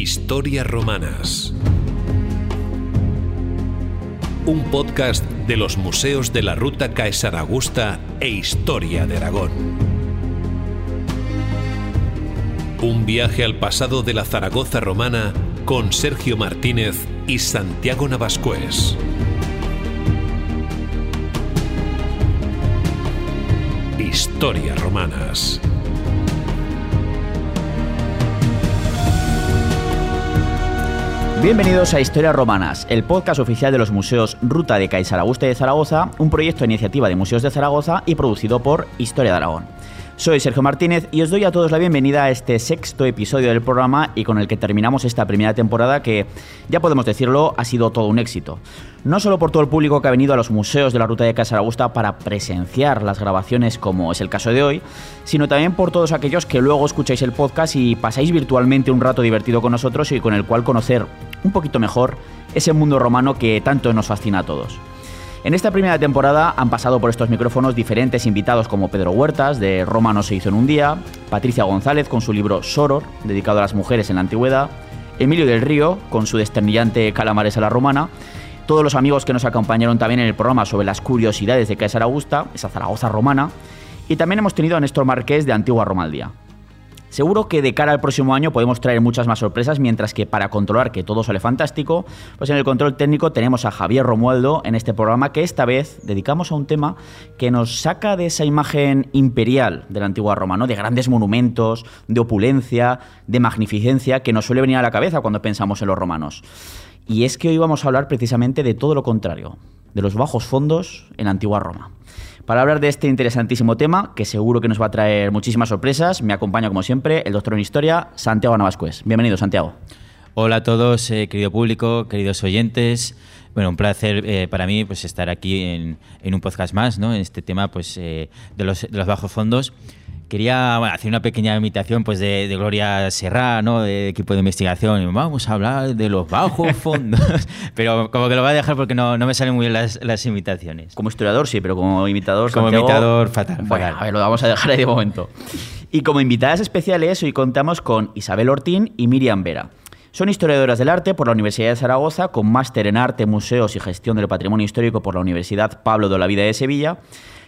Historias Romanas. Un podcast de los museos de la Ruta Caesar Augusta e Historia de Aragón. Un viaje al pasado de la Zaragoza romana con Sergio Martínez y Santiago Navascués. Historias Romanas. Bienvenidos a Historias Romanas, el podcast oficial de los museos Ruta de Caesar Augusta de Zaragoza, un proyecto de iniciativa de Museos de Zaragoza y producido por Historia de Aragón. Soy Sergio Martínez y os doy a todos la bienvenida a este sexto episodio del programa y con el que terminamos esta primera temporada que, ya podemos decirlo, ha sido todo un éxito. No solo por todo el público que ha venido a los museos de la Ruta de Casa Augusta para presenciar las grabaciones como es el caso de hoy, sino también por todos aquellos que luego escucháis el podcast y pasáis virtualmente un rato divertido con nosotros y con el cual conocer un poquito mejor ese mundo romano que tanto nos fascina a todos. En esta primera temporada han pasado por estos micrófonos diferentes invitados como Pedro Huertas, de Roma no se hizo en un día, Patricia González con su libro Soror, dedicado a las mujeres en la antigüedad, Emilio del Río con su desternillante Calamares a la Romana, todos los amigos que nos acompañaron también en el programa sobre las curiosidades de Caesar Augusta, esa Zaragoza romana, y también hemos tenido a Néstor Marqués de Antigua Roma al Día. Seguro que de cara al próximo año podemos traer muchas más sorpresas, mientras que para controlar que todo sale fantástico, pues en el control técnico tenemos a Javier Romualdo en este programa que esta vez dedicamos a un tema que nos saca de esa imagen imperial de la antigua Roma, ¿no? de grandes monumentos, de opulencia, de magnificencia que nos suele venir a la cabeza cuando pensamos en los romanos. Y es que hoy vamos a hablar precisamente de todo lo contrario, de los bajos fondos en la antigua Roma. Para hablar de este interesantísimo tema, que seguro que nos va a traer muchísimas sorpresas, me acompaña como siempre el doctor en Historia, Santiago Navascués. Bienvenido, Santiago. Hola a todos, eh, querido público, queridos oyentes. Bueno, un placer eh, para mí pues, estar aquí en, un podcast más, ¿no? En este tema pues, eh, de, los, de los bajos fondos. Quería hacer una pequeña imitación pues, de, Gloria Serra, ¿no? de equipo de investigación. Vamos a hablar de los bajos fondos. pero como que lo voy a dejar porque no, no me salen muy bien las, las, imitaciones. Como historiador sí, pero como imitador... Como imitador fatal, bueno, A ver, lo vamos a dejar ahí de momento. Y como invitadas especiales hoy contamos con Isabel Ortín y Miriam Vera. Son historiadoras del arte por la Universidad de Zaragoza, con máster en arte, museos y gestión del patrimonio histórico por la Universidad Pablo de la Vida de Sevilla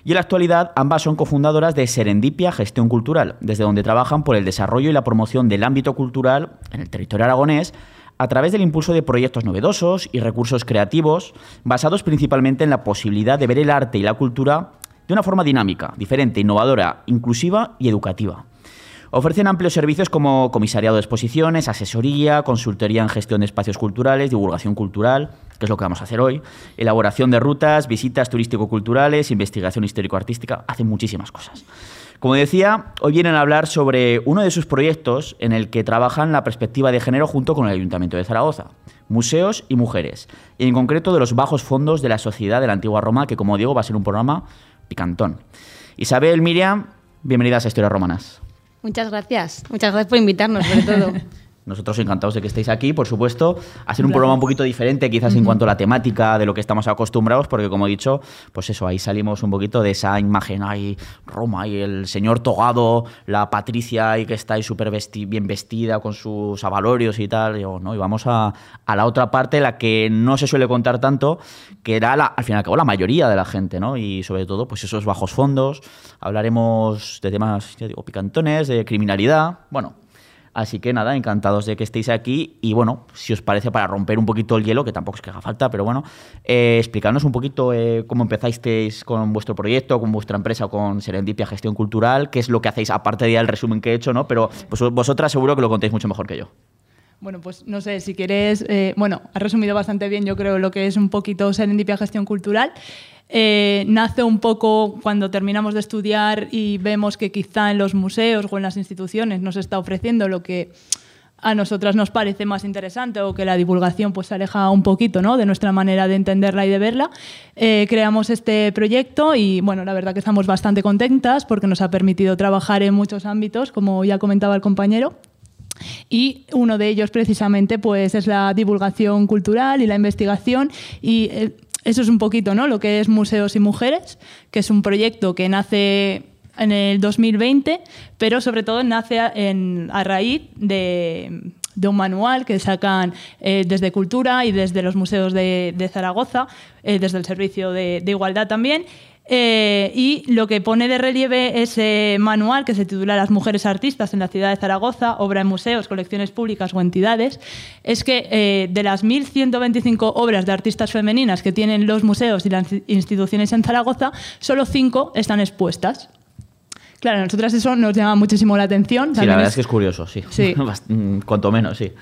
y en la actualidad ambas son cofundadoras de Serendipia Gestión Cultural, desde donde trabajan por el desarrollo y la promoción del ámbito cultural en el territorio aragonés a través del impulso de proyectos novedosos y recursos creativos basados principalmente en la posibilidad de ver el arte y la cultura de una forma dinámica, diferente, innovadora, inclusiva y educativa. Ofrecen amplios servicios como comisariado de exposiciones, asesoría, consultoría en gestión de espacios culturales, divulgación cultural, que es lo que vamos a hacer hoy, elaboración de rutas, visitas turístico-culturales, investigación histórico-artística, hacen muchísimas cosas. Como decía, hoy vienen a hablar sobre uno de sus proyectos en el que trabajan la perspectiva de género junto con el Ayuntamiento de Zaragoza, museos y mujeres, y en concreto de los bajos fondos de la sociedad de la antigua Roma, que como digo va a ser un programa picantón. Isabel, Miriam, bienvenidas a Historias Romanas. Muchas gracias. Muchas gracias por invitarnos, sobre todo. Nosotros encantados de que estéis aquí, por supuesto. Hacer un programa un poquito diferente, quizás en cuanto a la temática de lo que estamos acostumbrados, porque como he dicho, pues eso, ahí salimos un poquito de esa imagen, ahí Roma, y el señor togado, la Patricia ahí que está ahí súper bien vestida con sus avalorios y tal. Y, ¿no? y vamos a, la otra parte, la que no se suele contar tanto, que era la, al fin y al cabo la mayoría de la gente, ¿no? Y sobre todo, pues esos bajos fondos. Hablaremos de temas, ya digo, picantones, de criminalidad. Bueno, Así que nada, encantados de que estéis aquí y bueno, si os parece para romper un poquito el hielo, que tampoco es que haga falta, pero bueno, eh, explicarnos un poquito eh, cómo empezasteis con vuestro proyecto, con vuestra empresa, con Serendipia Gestión Cultural, qué es lo que hacéis aparte de el resumen que he hecho, ¿no? Pero vosotras seguro que lo contéis mucho mejor que yo. Bueno, pues no sé, si quieres, eh, bueno, has resumido bastante bien, yo creo, lo que es un poquito Serendipia Gestión Cultural. Eh, nace un poco cuando terminamos de estudiar y vemos que quizá en los museos o en las instituciones nos está ofreciendo lo que a nosotras nos parece más interesante o que la divulgación pues se aleja un poquito ¿no? de nuestra manera de entenderla y de verla. Eh, creamos este proyecto y bueno, la verdad que estamos bastante contentas porque nos ha permitido trabajar en muchos ámbitos, como ya comentaba el compañero. Y uno de ellos precisamente pues es la divulgación cultural y la investigación y eh, eso es un poquito ¿no? lo que es Museos y Mujeres, que es un proyecto que nace en el 2020, pero sobre todo nace a raíz de un manual que sacan eh, desde Cultura y desde los museos de, de Zaragoza, eh, desde el Servicio de Igualdad también. Eh, y lo que pone de relieve ese manual que se titula Las mujeres artistas en la ciudad de Zaragoza, obra en museos, colecciones públicas o entidades, es que eh, de las 1.125 obras de artistas femeninas que tienen los museos y las instituciones en Zaragoza, solo cinco están expuestas. Claro, a nosotras eso nos llama muchísimo la atención. Sí, También la verdad es es- que es curioso, sí. Sí. Mm, Cuanto menos, sí.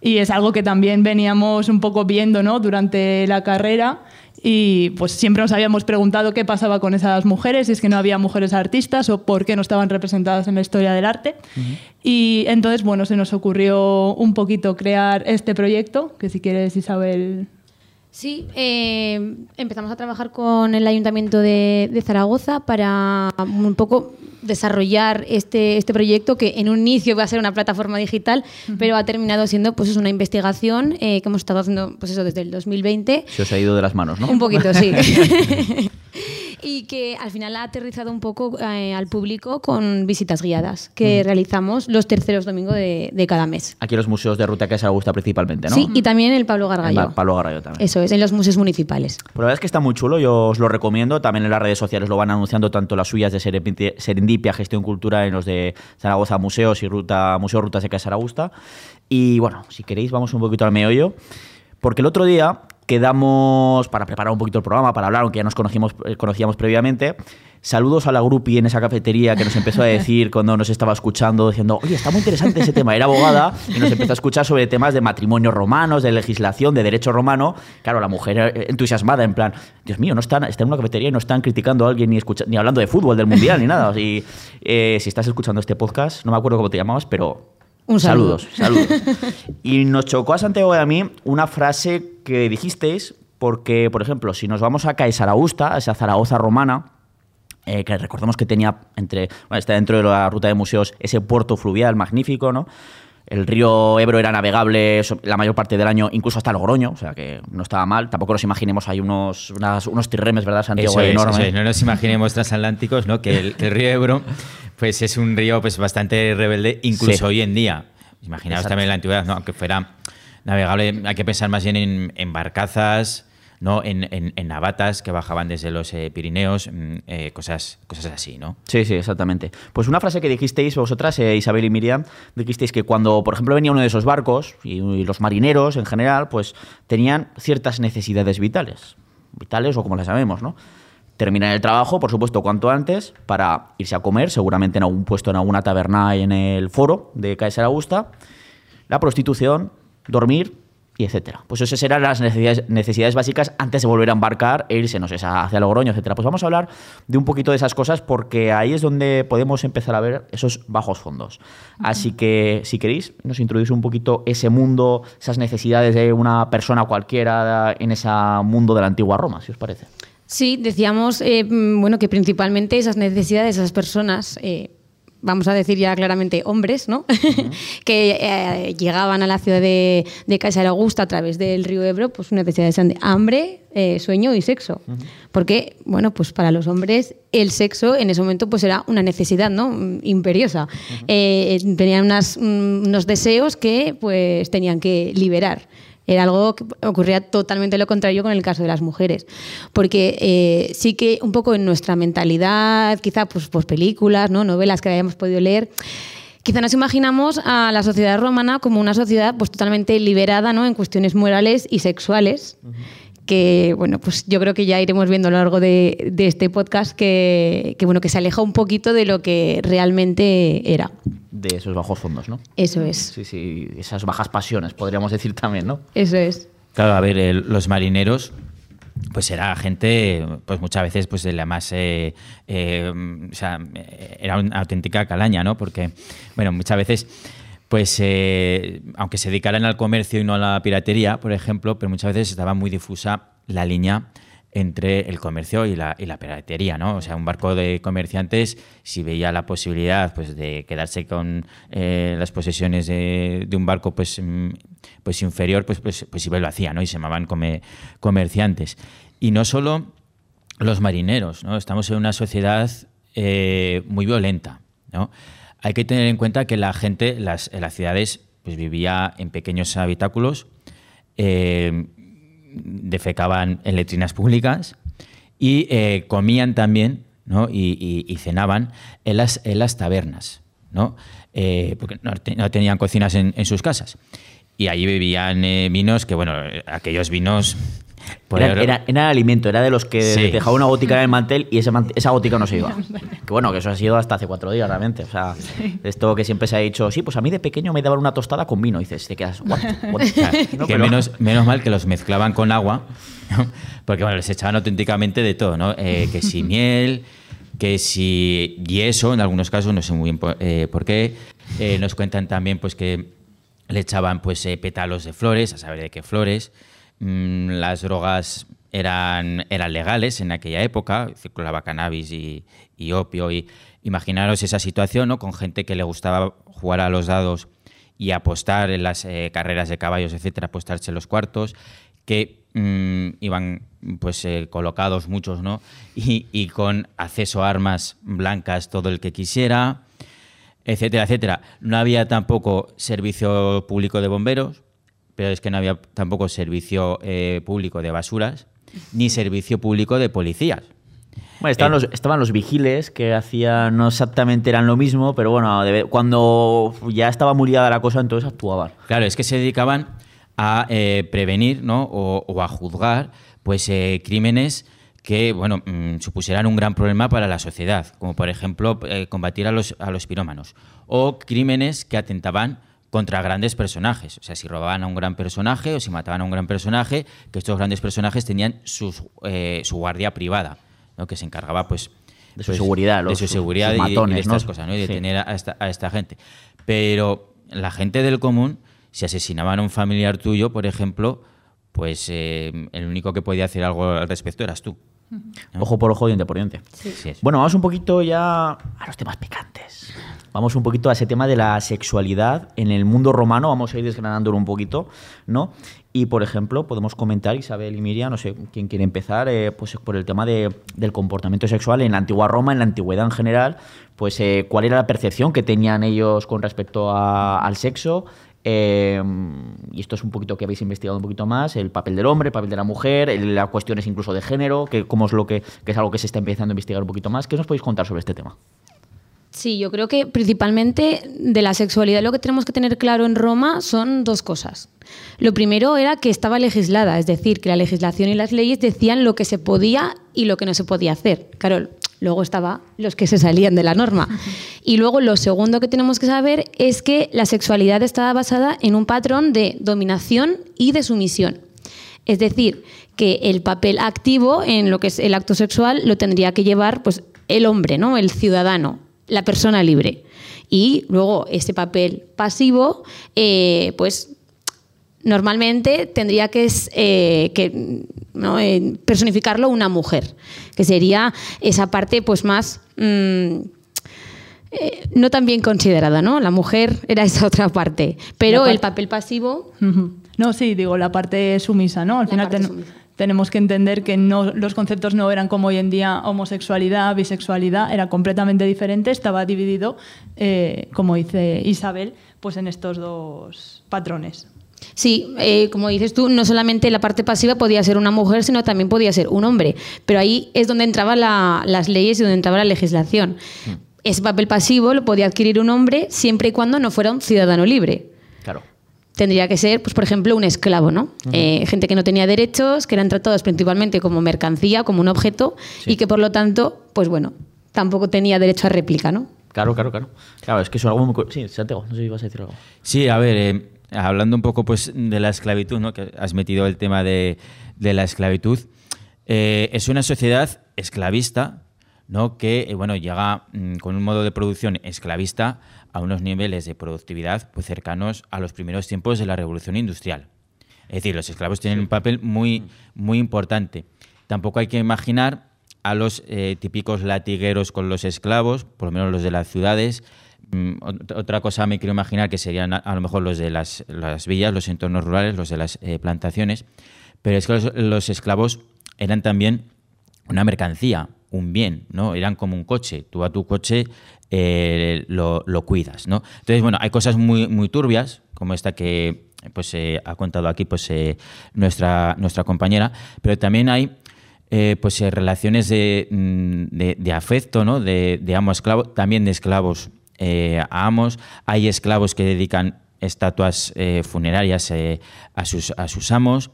Y es algo que también veníamos un poco viendo ¿no? durante la carrera y pues siempre nos habíamos preguntado qué pasaba con esas mujeres, si es que no había mujeres artistas o por qué no estaban representadas en la historia del arte. Y entonces, bueno, se nos ocurrió un poquito crear este proyecto, que si quieres, Isabel... Sí, eh, empezamos a trabajar con el Ayuntamiento de, de Zaragoza para un poco desarrollar este, este proyecto que en un inicio iba a ser una plataforma digital, pero ha terminado siendo pues es una investigación eh, que hemos estado haciendo pues eso desde el 2020 Se os ha ido de las manos, ¿no? Un poquito, sí. y que al final ha aterrizado un poco eh, al público con visitas guiadas que realizamos los terceros domingos de, de cada mes. Aquí en los museos de Ruta que se gusta principalmente, ¿no? Sí, y también el Pablo Gargallo. En Pablo Gargallo también. Eso es, en los museos municipales. Pues la verdad es que está muy chulo, yo os lo recomiendo. También en las redes sociales lo van anunciando tanto las suyas de Serendipia, Gestión Cultural en los de Zaragoza Museos y Ruta Museo Ruta Seca de Zaragoza. Y bueno, si queréis vamos un poquito al meollo, porque el otro día quedamos para preparar un poquito el programa, para hablar, aunque ya nos conocimos, eh, conocíamos previamente. Saludos a la grupi en esa cafetería que nos empezó a decir cuando nos estaba escuchando, diciendo, oye, está muy interesante ese tema. Era abogada y nos empezó a escuchar sobre temas de matrimonios romanos, de legislación, de derecho romano. Claro, la mujer eh, entusiasmada, en plan, Dios mío, no están, está en una cafetería y no están criticando a alguien ni, escucha- ni hablando de fútbol, del mundial, ni nada. Y, eh, si estás escuchando este podcast, no me acuerdo cómo te llamabas, pero Un saludo. Saludos, saludos. y nos chocó a Santiago y a mí una frase que dijisteis, porque, por ejemplo, si nos vamos a Caesar Augusta, a esa Zaragoza romana, eh, que recordemos que tenía entre, bueno, está dentro de la ruta de museos ese puerto fluvial magnífico, ¿no? El río Ebro era navegable la mayor parte del año, incluso hasta Logroño, o sea que no estaba mal. Tampoco nos imaginemos hay unos, unas- unos tirremes, ¿verdad, Santiago? Eso es, enormes. eso es. No nos imaginemos transatlánticos, ¿no? Que el, que el río Ebro pues es un río pues bastante rebelde, incluso Sí. hoy en día. Imaginaos Exacto. también en la antigüedad, ¿no? Aunque fuera navegable, hay que pensar más bien en, en barcazas, ¿no? En, en- en navatas que bajaban desde los eh, Pirineos, mm, eh, cosas, cosas así, ¿no? Sí, sí, exactamente. Pues una frase que dijisteis vosotras, eh, Isabel y Miriam, dijisteis que cuando, por ejemplo, venía uno de esos barcos, y, y los marineros en general, pues tenían ciertas necesidades vitales. Vitales o como las llamemos, ¿no? Terminar el trabajo, por supuesto, cuanto antes, para irse a comer, seguramente en algún puesto en alguna taberna en el foro de Caesar Augusta, la prostitución, dormir y etcétera. Pues esas eran las necesidades, necesidades básicas antes de volver a embarcar e irse, no sé, hacia Logroño, etcétera. Pues vamos a hablar de un poquito de esas cosas porque ahí es donde podemos empezar a ver esos bajos fondos. Así que, si queréis, nos introducís un poquito ese mundo, esas necesidades de una persona cualquiera en ese mundo de la antigua Roma, si os parece. Sí, decíamos eh, mm, bueno, que principalmente esas necesidades de esas personas, eh, vamos a decir ya claramente hombres, ¿no? que eh, llegaban a la ciudad de, de Caesar Augusta a través del río Ebro, pues necesidades de hambre, sueño y sexo. Porque, bueno, pues para los hombres el sexo en ese momento pues era una necesidad, ¿no? Mm, Imperiosa. Tenían unas, mm, unos deseos que pues tenían que liberar. Era algo que ocurría totalmente lo contrario con el caso de las mujeres. Porque eh, sí que un poco en nuestra mentalidad, quizá pues, pues películas, ¿no? novelas que hayamos podido leer, quizá nos imaginamos a la sociedad romana como una sociedad pues, totalmente liberada ¿no? en cuestiones morales y sexuales. Que bueno, pues yo creo que ya iremos viendo a lo largo de, de este podcast que, que, bueno, que se aleja un poquito de lo que realmente era. De esos bajos fondos, ¿no? Eso es. Sí, sí, esas bajas pasiones, podríamos decir también, ¿no? Eso es. Claro, a ver, el- los marineros, pues era gente, pues muchas veces, pues de la más, eh, eh, o sea, era una auténtica calaña, ¿no? Porque, bueno, muchas veces, pues, eh, aunque se dedicaran al comercio y no a la piratería, por ejemplo, pero muchas veces estaba muy difusa la línea entre el comercio y la, piratería, ¿no? O sea, un barco de comerciantes, si veía la posibilidad pues, de quedarse con eh, las posesiones de, un barco pues, mm, pues inferior, pues, pues, pues lo hacía, ¿no? Y se llamaban come- comerciantes. Y no solo los marineros, ¿no? Estamos en una sociedad eh, muy violenta, ¿no? Hay que tener en cuenta que la gente las, las ciudades pues vivía en pequeños habitáculos, eh, defecaban en letrinas públicas y eh, comían también ¿no? y, cenaban en las, en las tabernas, ¿no? Eh, porque no, tenían cocinas en, sus casas. Y allí bebían vinos que, bueno, aquellos vinos era, era, alimento, era de los que dejaba una gótica en el mantel y esa gótica no se iba. que bueno, que eso ha sido hasta hace cuatro días realmente. O sea, esto que siempre se ha dicho, sí, pues a mí de pequeño me daban una tostada con vino. Y dices, te quedas, que menos, menos mal que los mezclaban con agua, porque bueno, les echaban auténticamente de todo, ¿no? Eh, que si miel, que si yeso, en algunos casos, no sé muy bien por, eh, qué. Eh, nos cuentan también pues que le echaban pues pétalos de flores, a saber de qué flores. Mm, las drogas eran, eran legales en aquella época, circulaba cannabis y, opio. Y imaginaros esa situación ¿no? con gente que le gustaba jugar a los dados y apostar en las eh, carreras de caballos, etcétera, apostarse los cuartos, que mm, iban pues eh, colocados muchos, ¿no? Y, y, con acceso a armas blancas todo el que quisiera, etcétera, etcétera. No había tampoco servicio público de bomberos, pero es que no había tampoco servicio eh, público de basuras ni servicio público de policías. Bueno, estaban, eh, los, estaban los vigiles que hacían, no exactamente eran lo mismo, pero bueno, cuando ya estaba muy la cosa, entonces actuaban. Claro, es que se dedicaban a eh, prevenir ¿no? o, a juzgar pues, crímenes que bueno, mm, supusieran un gran problema para la sociedad, como por ejemplo combatir a los, a los pirómanos, o crímenes que atentaban contra grandes personajes. O sea, si robaban a un gran personaje o si mataban a un gran personaje, que estos grandes personajes tenían eh, su guardia privada, ¿no? que se encargaba pues de su pues, seguridad, de su seguridad y, de estas cosas, ¿no? y de tener a esta, gente. Pero la gente del común, si asesinaban a un familiar tuyo, por ejemplo, pues eh, el único que podía hacer algo al respecto eras tú. Ojo por ojo, diente por diente. Bueno, vamos un poquito ya a los temas picantes. Vamos un poquito a ese tema de la sexualidad en el mundo romano, vamos a ir desgranándolo un poquito, ¿no? Y, por ejemplo, podemos comentar, Isabel y Miriam, no sé quién quiere empezar, eh, pues por el tema de, del comportamiento sexual en la antigua Roma, en la antigüedad en general, pues eh, cuál era la percepción que tenían ellos con respecto al sexo, eh, y esto es un poquito que habéis investigado un poquito más, el papel del hombre, el papel de la mujer, las cuestiones incluso de género, que cómo es lo que, que, es algo que se está empezando a investigar un poquito más. ¿Qué nos podéis contar sobre este tema? Sí, yo creo que principalmente de la sexualidad lo que tenemos que tener claro en Roma son dos cosas. Lo primero era que estaba legislada, es decir, que la legislación y las leyes decían lo que se podía y lo que no se podía hacer. Claro, luego estaba los que se salían de la norma. Y luego lo segundo que tenemos que saber es que la sexualidad estaba basada en un patrón de dominación y de sumisión. Es decir, que el papel activo en lo que es el acto sexual lo tendría que llevar pues, el hombre, ¿no? el ciudadano, la persona libre. Y luego ese papel pasivo, eh, pues normalmente tendría que, eh, eh, personificarlo una mujer, que sería esa parte pues más... Mm, no tan bien considerada, ¿no? La mujer era esa otra parte, pero el papel pasivo... No, sí, digo, la parte sumisa, ¿no? Al final tenemos que entender que no, los conceptos no eran como hoy en día homosexualidad, bisexualidad, era completamente diferente, estaba dividido, eh, como dice Isabel, pues en estos dos patrones. Sí, eh, como dices tú, no solamente la parte pasiva podía ser una mujer, sino también podía ser un hombre. Pero ahí es donde entraban las leyes y donde entraba la legislación. Mm. Ese papel pasivo lo podía adquirir un hombre siempre y cuando no fuera un ciudadano libre. Claro tendría que ser, pues, por ejemplo, un esclavo, ¿no? Eh, gente que no tenía derechos, que eran tratados principalmente como mercancía, como un objeto, y que por lo tanto, pues bueno, tampoco tenía derecho a réplica, ¿no? Claro, claro, claro. Claro, es que eso es algo muy... Sí, Santiago, no sé si ibas a decir algo. Sí, a ver, eh, hablando un poco pues de la esclavitud, ¿no? Que has metido el tema de, la esclavitud. Eh, es una sociedad esclavista, ¿no? Que, bueno, llega mm, con un modo de producción esclavista a unos niveles de productividad pues, cercanos a los primeros tiempos de la revolución industrial. Es decir, los esclavos tienen un papel muy, muy importante. Tampoco hay que imaginar a los eh, típicos latigueros con los esclavos, por lo menos los de las ciudades. Mm, otra cosa me quiero imaginar que serían a, lo mejor los de las, villas, los entornos rurales, los de las eh, plantaciones. Pero es que los, esclavos eran también una mercancía, un bien, ¿no? Eran como un coche. Tú a tu coche eh, lo, cuidas. ¿no? Entonces, bueno, hay cosas muy, muy turbias como esta que pues eh, ha contado aquí pues eh, nuestra nuestra compañera, pero también hay pues relaciones de, mm, de, afecto, ¿no? De, de amo a esclavo, también de esclavos a amos. Hay esclavos que dedican estatuas funerarias a sus a sus amos.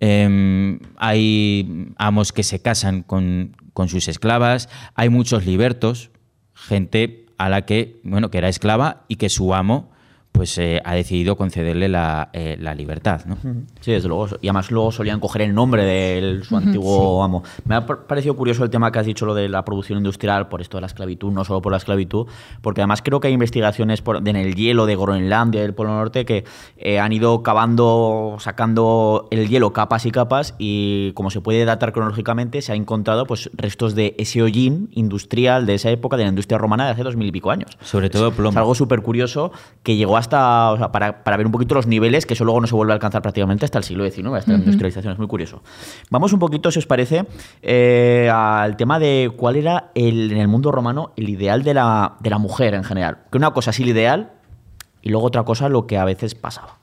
Em, hay amos que se casan con, con sus esclavas. Hay muchos libertos, gente a la que, bueno, que era esclava y que su amo pues eh, ha decidido concederle la, eh, la libertad. ¿no? Sí, desde luego. Y además luego solían coger el nombre de su antiguo amo. Me ha parecido curioso el tema que has dicho, lo de la producción industrial, por esto de la esclavitud, no solo por la esclavitud, porque además creo que hay investigaciones por, en el hielo de Groenlandia, del Polo Norte, que eh, han ido cavando, sacando el hielo capas y capas, y como se puede datar cronológicamente, se ha encontrado pues restos de ese hollín industrial de esa época, de la industria romana de hace dos mil y pico años. Sobre todo plomo. Es algo súper curioso que llegó hasta hasta, o sea, para, para, ver un poquito los niveles, que eso luego no se vuelve a alcanzar prácticamente hasta el siglo XIX, hasta uh -huh. la industrialización, es muy curioso. Vamos un poquito, si os parece, eh, al tema de cuál era el, en el mundo romano el ideal de la, de la mujer en general. Que una cosa es el ideal y luego otra cosa lo que a veces pasaba.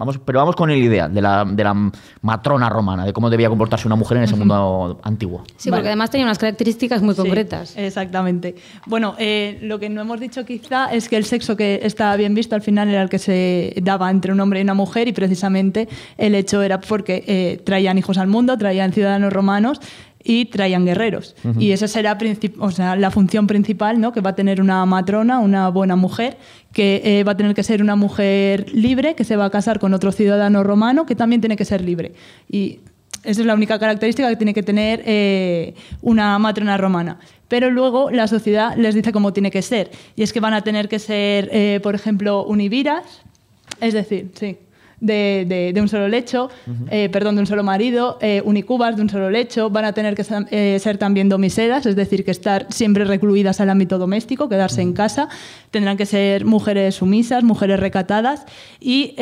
Vamos, pero vamos con el ideal de la, de la, matrona romana, de cómo debía comportarse una mujer en ese mundo antiguo. Sí, porque vale. además tenía unas características muy concretas. Sí, exactamente. Bueno, eh, lo que no hemos dicho quizá es que el sexo que estaba bien visto al final era el que se daba entre un hombre y una mujer y precisamente el hecho era porque eh, traían hijos al mundo, traían ciudadanos romanos y traían guerreros. Uh -huh. Y esa será o sea, la función principal ¿no? que va a tener una matrona, una buena mujer, que eh, va a tener que ser una mujer libre, que se va a casar con otro ciudadano romano, que también tiene que ser libre. Y esa es la única característica que tiene que tener eh, una matrona romana. Pero luego la sociedad les dice cómo tiene que ser. Y es que van a tener que ser, eh, por ejemplo, univiras, es decir, sí, de, de, de, un solo lecho, uh -huh. eh, perdón, de un solo marido, eh, unicubas de un solo lecho, van a tener que eh, ser también domisedas, es decir, que estar siempre recluidas al ámbito doméstico, quedarse uh -huh. en casa, tendrán que ser mujeres sumisas, mujeres recatadas y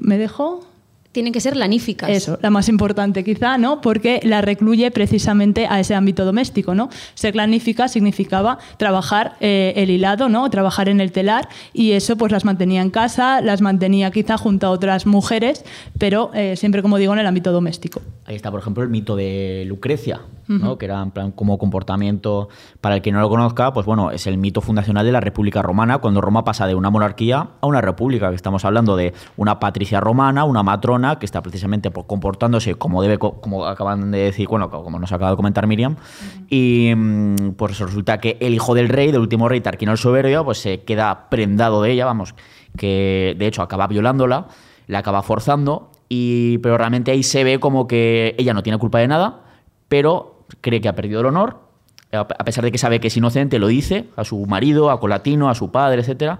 me dejo tienen que ser laníficas. Eso, la más importante quizá, ¿no? Porque la recluye precisamente a ese ámbito doméstico, ¿no? Ser lanífica significaba trabajar eh, el hilado, ¿no? Trabajar en el telar y eso pues las mantenía en casa, las mantenía quizá junto a otras mujeres, pero eh, siempre, como digo, en el ámbito doméstico. Ahí está, por ejemplo, el mito de Lucrecia, ¿no? Uh -huh. que era en plan como comportamiento, para el que no lo conozca, pues bueno, es el mito fundacional de la República Romana, cuando Roma pasa de una monarquía a una república, que estamos hablando de una patricia romana, una matrona, que está precisamente comportándose como debe, como acaban de decir, bueno, como nos acaba de comentar Miriam, uh -huh. y pues resulta que el hijo del rey, del último rey, Tarquino el Soberbio, pues se queda prendado de ella, vamos, que de hecho acaba violándola, la acaba forzando, y, pero realmente ahí se ve como que ella no tiene culpa de nada, pero cree que ha perdido el honor, a pesar de que sabe que es inocente, lo dice a su marido, a Colatino, a su padre, etcétera,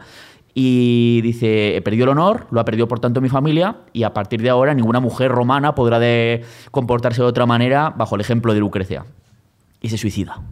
y dice, he perdido el honor, lo ha perdido por tanto mi familia, y a partir de ahora ninguna mujer romana podrá de comportarse de otra manera bajo el ejemplo de Lucrecia. Y se suicida.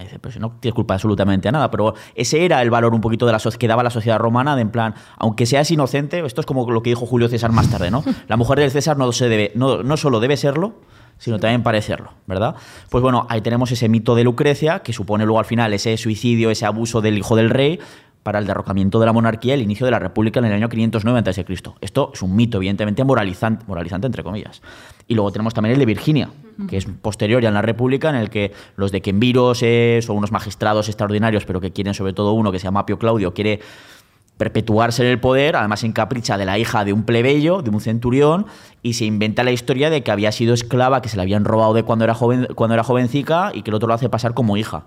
Dice, pues no tienes culpa absolutamente a nada, pero ese era el valor un poquito de la que daba la sociedad romana, de en plan, aunque seas inocente, esto es como lo que dijo Julio César más tarde, ¿no? La mujer del César no, se debe, no, no solo debe serlo, sino también parecerlo, ¿verdad? Pues bueno, ahí tenemos ese mito de Lucrecia, que supone luego al final ese suicidio, ese abuso del hijo del rey, para el derrocamiento de la monarquía y el inicio de la república en el año 509 a.C. Esto es un mito, evidentemente, moralizante, moralizante, entre comillas. Y luego tenemos también el de Virginia, que es posterior ya en la república, en el que los de Quemviros eh, son unos magistrados extraordinarios, pero que quieren sobre todo uno que se llama Apio Claudio, quiere perpetuarse en el poder, además en capricha de la hija de un plebeyo, de un centurión, y se inventa la historia de que había sido esclava, que se la habían robado de cuando era, joven, cuando era jovencica y que el otro lo hace pasar como hija.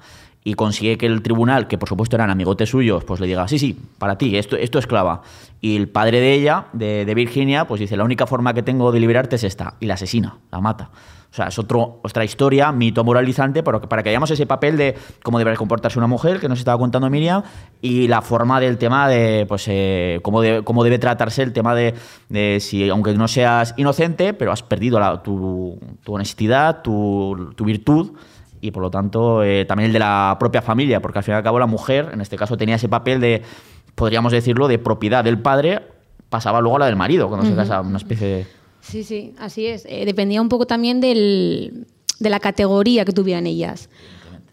Y consigue que el tribunal, que por supuesto eran amigotes suyos, pues le diga, sí, sí, para ti, esto, esto es esclava. Y el padre de ella, de, Virginia, pues dice, la única forma que tengo de liberarte es esta, y la asesina, la mata. O sea, es otro, otra historia, mito moralizante, pero para que hayamos ese papel de cómo debe comportarse una mujer, que nos estaba contando Miriam, y la forma del tema de, pues, eh, cómo, cómo debe tratarse el tema de, si, aunque no seas inocente, pero has perdido la, tu, tu, honestidad, tu, virtud, y por lo tanto eh, también el de la propia familia, porque al fin y al cabo la mujer, en este caso, tenía ese papel de, podríamos decirlo, de propiedad del padre, pasaba luego a la del marido, cuando uh -huh. se casa, una especie de... Sí, sí, así es. Eh, dependía un poco también del, de la categoría que tuvieran ellas.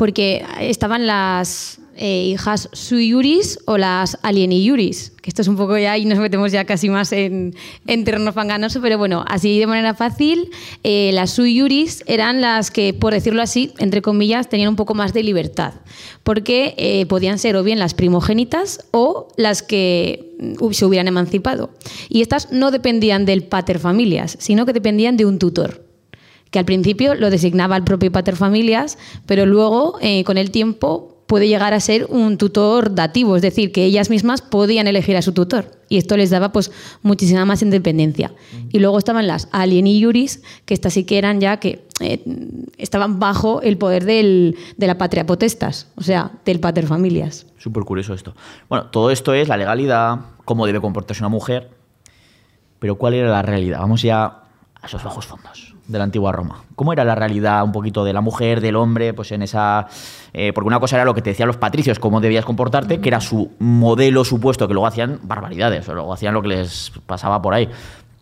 Porque estaban las eh, hijas suyuris o las alieniuris, que esto es un poco ya y nos metemos ya casi más en, en terreno fanganoso, pero bueno, así de manera fácil, eh, las suyuris eran las que, por decirlo así, entre comillas, tenían un poco más de libertad, porque eh, podían ser o bien las primogénitas o las que mm, se hubieran emancipado. Y estas no dependían del pater familias, sino que dependían de un tutor que al principio lo designaba el propio pater familias, pero luego, eh, con el tiempo, puede llegar a ser un tutor dativo, es decir, que ellas mismas podían elegir a su tutor y esto les daba pues muchísima más independencia. Y luego estaban las alien y juris, que estas sí que eran ya que eh, estaban bajo el poder del, de la patria potestas, o sea, del pater familias. Súper curioso esto. Bueno, todo esto es la legalidad, cómo debe comportarse una mujer, pero ¿cuál era la realidad? Vamos ya a esos bajos fondos de la antigua Roma. ¿Cómo era la realidad un poquito de la mujer, del hombre, pues en esa... Eh, porque una cosa era lo que te decían los patricios, cómo debías comportarte, que era su modelo supuesto, que luego hacían barbaridades, o luego hacían lo que les pasaba por ahí.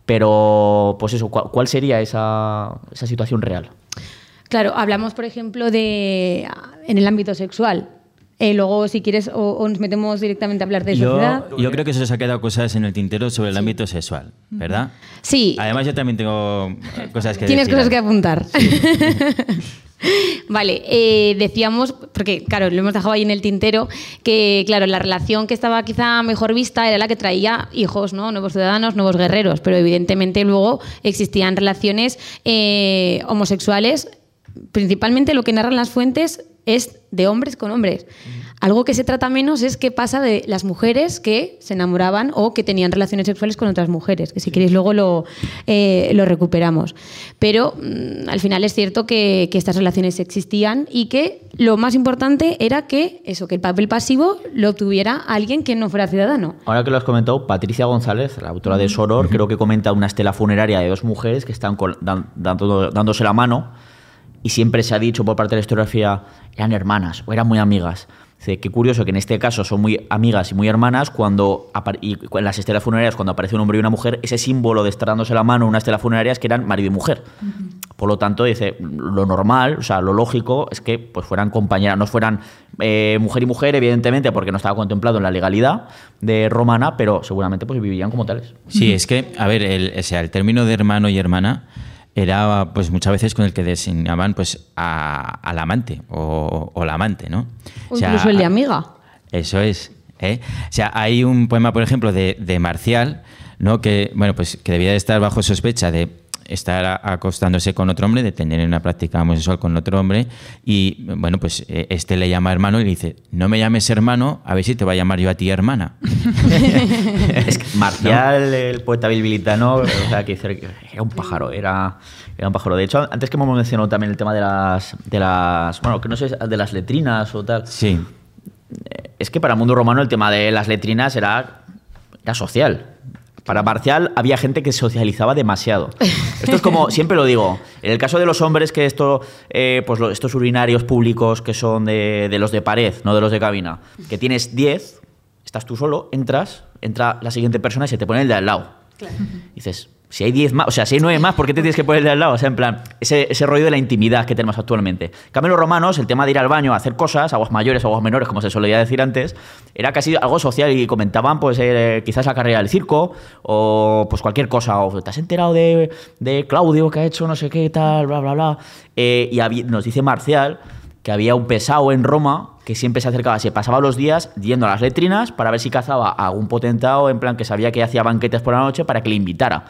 Pero, pues eso, ¿cuál, sería esa, esa situación real? Claro, hablamos, por ejemplo, de en el ámbito sexual. Eh, luego, si quieres, o, nos metemos directamente a hablar de yo, sociedad. Yo creo que se os ha quedado cosas en el tintero sobre el ámbito sexual, ¿verdad? Sí. Además, yo también tengo cosas que Tienes decir. cosas que apuntar. Vale, eh, decíamos, porque claro, lo hemos dejado ahí en el tintero, que claro, la relación que estaba quizá mejor vista era la que traía hijos, ¿no? Nuevos ciudadanos, nuevos guerreros, pero evidentemente luego existían relaciones eh, homosexuales. Principalmente lo que narran las fuentes es de hombres con hombres. Algo que se trata menos es qué pasa de las mujeres que se enamoraban o que tenían relaciones sexuales con otras mujeres, que si queréis luego lo, eh, lo recuperamos. Pero mm, al final es cierto que, que, estas relaciones existían y que lo más importante era que eso, que el papel pasivo lo obtuviera alguien que no fuera ciudadano. Ahora que lo has comentado, Patricia González, la autora de Soror, uh -huh. creo que comenta una estela funeraria de dos mujeres que están con, dan, dando, dándose la mano y siempre se ha dicho por parte de la historiografía, eran hermanas o eran muy amigas. Dice, qué curioso que en este caso son muy amigas y muy hermanas cuando y en las estelas funerarias cuando aparece un hombre y una mujer, ese símbolo de estar dándose la mano en una estela funeraria es que eran marido y mujer. Uh -huh. Por lo tanto, dice, lo normal, o sea, lo lógico es que pues fueran compañeras, no fueran eh, mujer y mujer, evidentemente, porque no estaba contemplado en la legalidad de romana, pero seguramente pues vivirían como tales. Sí, es que, a ver, el, o sea, el término de hermano y hermana era pues muchas veces con el que designaban pues a, al amante o, o, la amante, ¿no? O, sea, incluso el de amiga. Eso es. ¿eh? O sea, hay un poema, por ejemplo, de, de, Marcial, ¿no? Que, bueno, pues que debía de estar bajo sospecha de estar acostándose con otro hombre, de tener una práctica homosexual con otro hombre, y bueno, pues este le llama hermano y le dice, no me llames hermano, a ver si te va a llamar yo a ti hermana. es que Marcial, ¿No? el poeta bilbilitano, o sea, que era un pájaro, era, era un pájaro. De hecho, antes que hemos mencionado también el tema de las, de las, bueno, que no sé, de las letrinas o tal. Sí. Es que para el mundo romano el tema de las letrinas era, era social. Para Marcial había gente que socializaba demasiado. Esto es como, siempre lo digo, en el caso de los hombres, que esto, eh, pues estos urinarios públicos que son de, de, los de pared, no de los de cabina, que tienes 10, estás tú solo, entras, entra la siguiente persona y se te pone el de al lado. Claro. Dices, si hay 10 más, o sea, si hay 9 más, ¿por qué te tienes que poner de al lado? O sea, en plan, ese, ese rollo de la intimidad que tenemos actualmente. Los romanos, el tema de ir al baño a hacer cosas, aguas mayores, aguas menores, como se solía decir antes, era casi algo social y comentaban, pues, eh, quizás la carrera del circo o, pues, cualquier cosa. O te has enterado de, de Claudio que ha hecho no sé qué, tal, bla, bla, bla. Eh, y nos dice Marcial que había un pesado en Roma que siempre se acercaba, se pasaba los días yendo a las letrinas para ver si cazaba a algún potentado, en plan que sabía que hacía banquetes por la noche para que le invitara.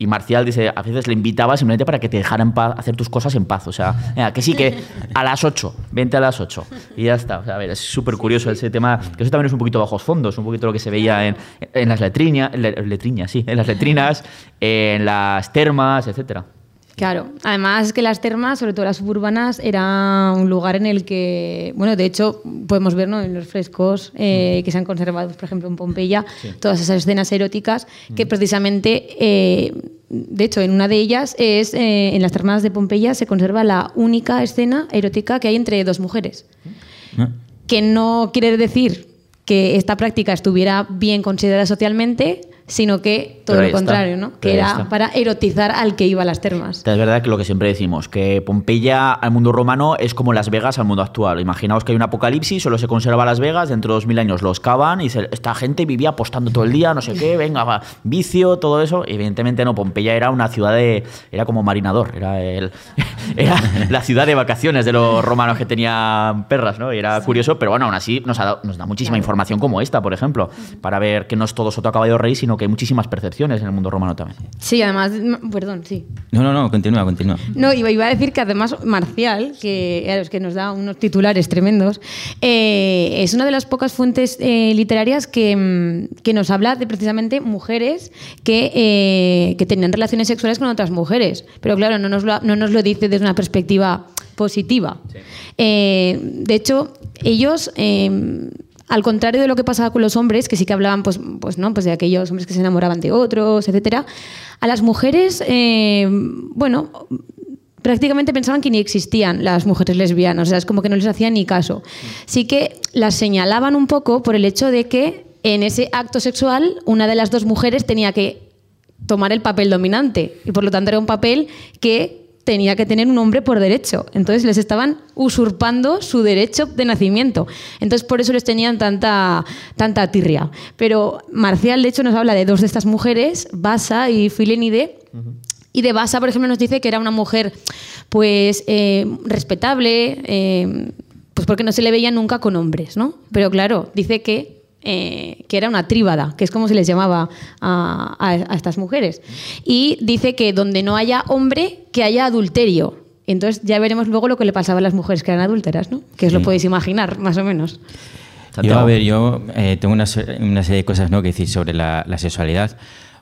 Y Marcial dice, a veces le invitaba simplemente para que te dejara en paz, hacer tus cosas en paz. O sea, mira, que sí, que a las 8, vente a las 8. Y ya está. O sea, a ver, es súper curioso ese tema, que eso también es un poquito bajos fondos, un poquito lo que se veía en, en las letriñas, letriñas, sí, en las letrinas, en las termas, etcétera. Claro, además que las termas, sobre todo las suburbanas, era un lugar en el que, bueno, de hecho podemos ver ¿no? en los frescos eh, que se han conservado, por ejemplo, en Pompeya, sí. todas esas escenas eróticas que precisamente, eh, de hecho, en una de ellas es, eh, en las termas de Pompeya se conserva la única escena erótica que hay entre dos mujeres. Que no quiere decir que esta práctica estuviera bien considerada socialmente, sino que todo lo está. contrario, ¿no? Que era está. para erotizar al que iba a las termas. Es verdad que lo que siempre decimos, que Pompeya al mundo romano es como Las Vegas al mundo actual. Imaginaos que hay un apocalipsis, solo se conserva Las Vegas, dentro de dos mil años los cavan y se- esta gente vivía apostando todo el día, no sé qué, venga, va, vicio, todo eso. Evidentemente no, Pompeya era una ciudad de... era como marinador, era, el, era la ciudad de vacaciones de los romanos que tenían perras, ¿no? Y era curioso, pero bueno, aún así nos, ha dado- nos da muchísima información como esta, por ejemplo, para ver que no es todo soto a caballo rey, sino que hay muchísimas percepciones en el mundo romano también. Sí, además, perdón, sí. No, no, no, continúa, continúa. No, iba, iba a decir que además Marcial, que, que nos da unos titulares tremendos, eh, es una de las pocas fuentes eh, literarias que, mm, que nos habla de precisamente mujeres que, eh, que tenían relaciones sexuales con otras mujeres. Pero claro, no nos lo, no nos lo dice desde una perspectiva positiva. Eh, de hecho, ellos... al contrario de lo que pasaba con los hombres, que sí que hablaban pues, pues, ¿no? pues de aquellos hombres que se enamoraban de otros, etcétera, a las mujeres, eh, bueno, prácticamente pensaban que ni existían las mujeres lesbianas, o sea, es como que no les hacían ni caso. Sí que las señalaban un poco por el hecho de que en ese acto sexual una de las dos mujeres tenía que tomar el papel dominante y por lo tanto era un papel que tenía que tener un hombre por derecho. Entonces les estaban usurpando su derecho de nacimiento. Entonces por eso les tenían tanta, tanta tirria. Pero Marcial, de hecho, nos habla de dos de estas mujeres, Basa y Filenide. Y de Basa, por ejemplo, nos dice que era una mujer pues eh, respetable, eh, pues porque no se le veía nunca con hombres, ¿no? Pero claro, dice que eh, que era una tríbada, que es como se les llamaba a, a- a estas mujeres. Y dice que donde no haya hombre, que haya adulterio. Entonces ya veremos luego lo que le pasaba a las mujeres que eran adúlteras, ¿no? Que os lo Sí. podéis imaginar, más o menos. Yo, a ver, yo eh, tengo una, se- una serie de cosas ¿no? que decir sobre la, la sexualidad.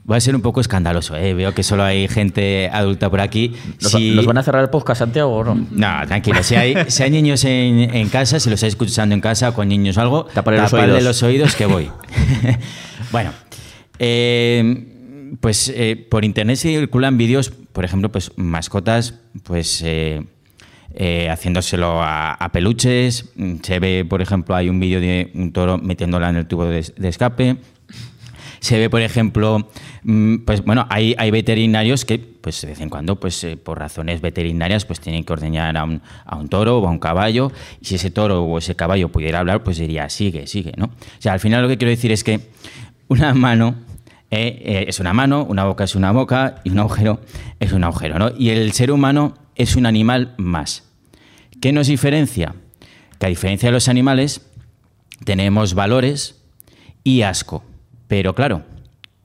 Voy a ser un poco escandaloso, ¿eh? veo que solo hay gente adulta por aquí. ¿Nos, Si- nos van a cerrar el podcast, Santiago, o no? No, tranquilo. Si hay, si hay niños en, en casa, si los estáis escuchando en casa con niños o algo, Taparle los oídos. los oídos que voy. bueno, eh, pues eh, por internet circulan vídeos, por ejemplo, pues mascotas, pues eh, haciéndoselo a, a peluches. Se ve, por ejemplo, hay un vídeo de un toro metiéndola en el tubo de, de escape. Se ve, por ejemplo, mm, pues bueno, hay, veterinarios que, pues de vez en cuando, pues eh, por razones veterinarias, pues tienen que ordeñar a un, a un toro o a un caballo. Y si ese toro o ese caballo pudiera hablar, pues diría, sigue, sigue, ¿no? O sea, al final lo que quiero decir es que una mano eh, eh, es una mano, una boca es una boca y un agujero es un agujero, ¿no? Y el ser humano es un animal más. ¿Qué nos diferencia? Que a diferencia de los animales, tenemos valores y asco. Pero claro,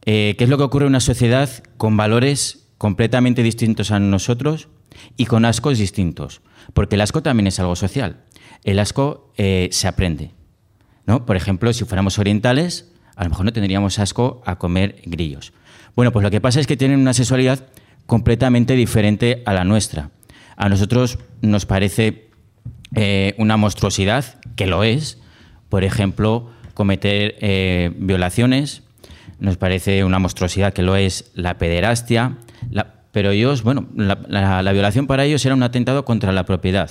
eh, ¿qué es lo que ocurre en una sociedad con valores completamente distintos a nosotros y con ascos distintos? Porque el asco también es algo social. El asco eh, se aprende. ¿no? Por ejemplo, si fuéramos orientales, a lo mejor no tendríamos asco a comer grillos. Bueno, pues lo que pasa es que tienen una sexualidad completamente diferente a la nuestra. A nosotros nos parece eh, una monstruosidad, que lo es, por ejemplo, cometer eh, violaciones, nos parece una monstruosidad que lo es la pederastia, la- pero ellos, bueno, la, la- la violación para ellos era un atentado contra la propiedad,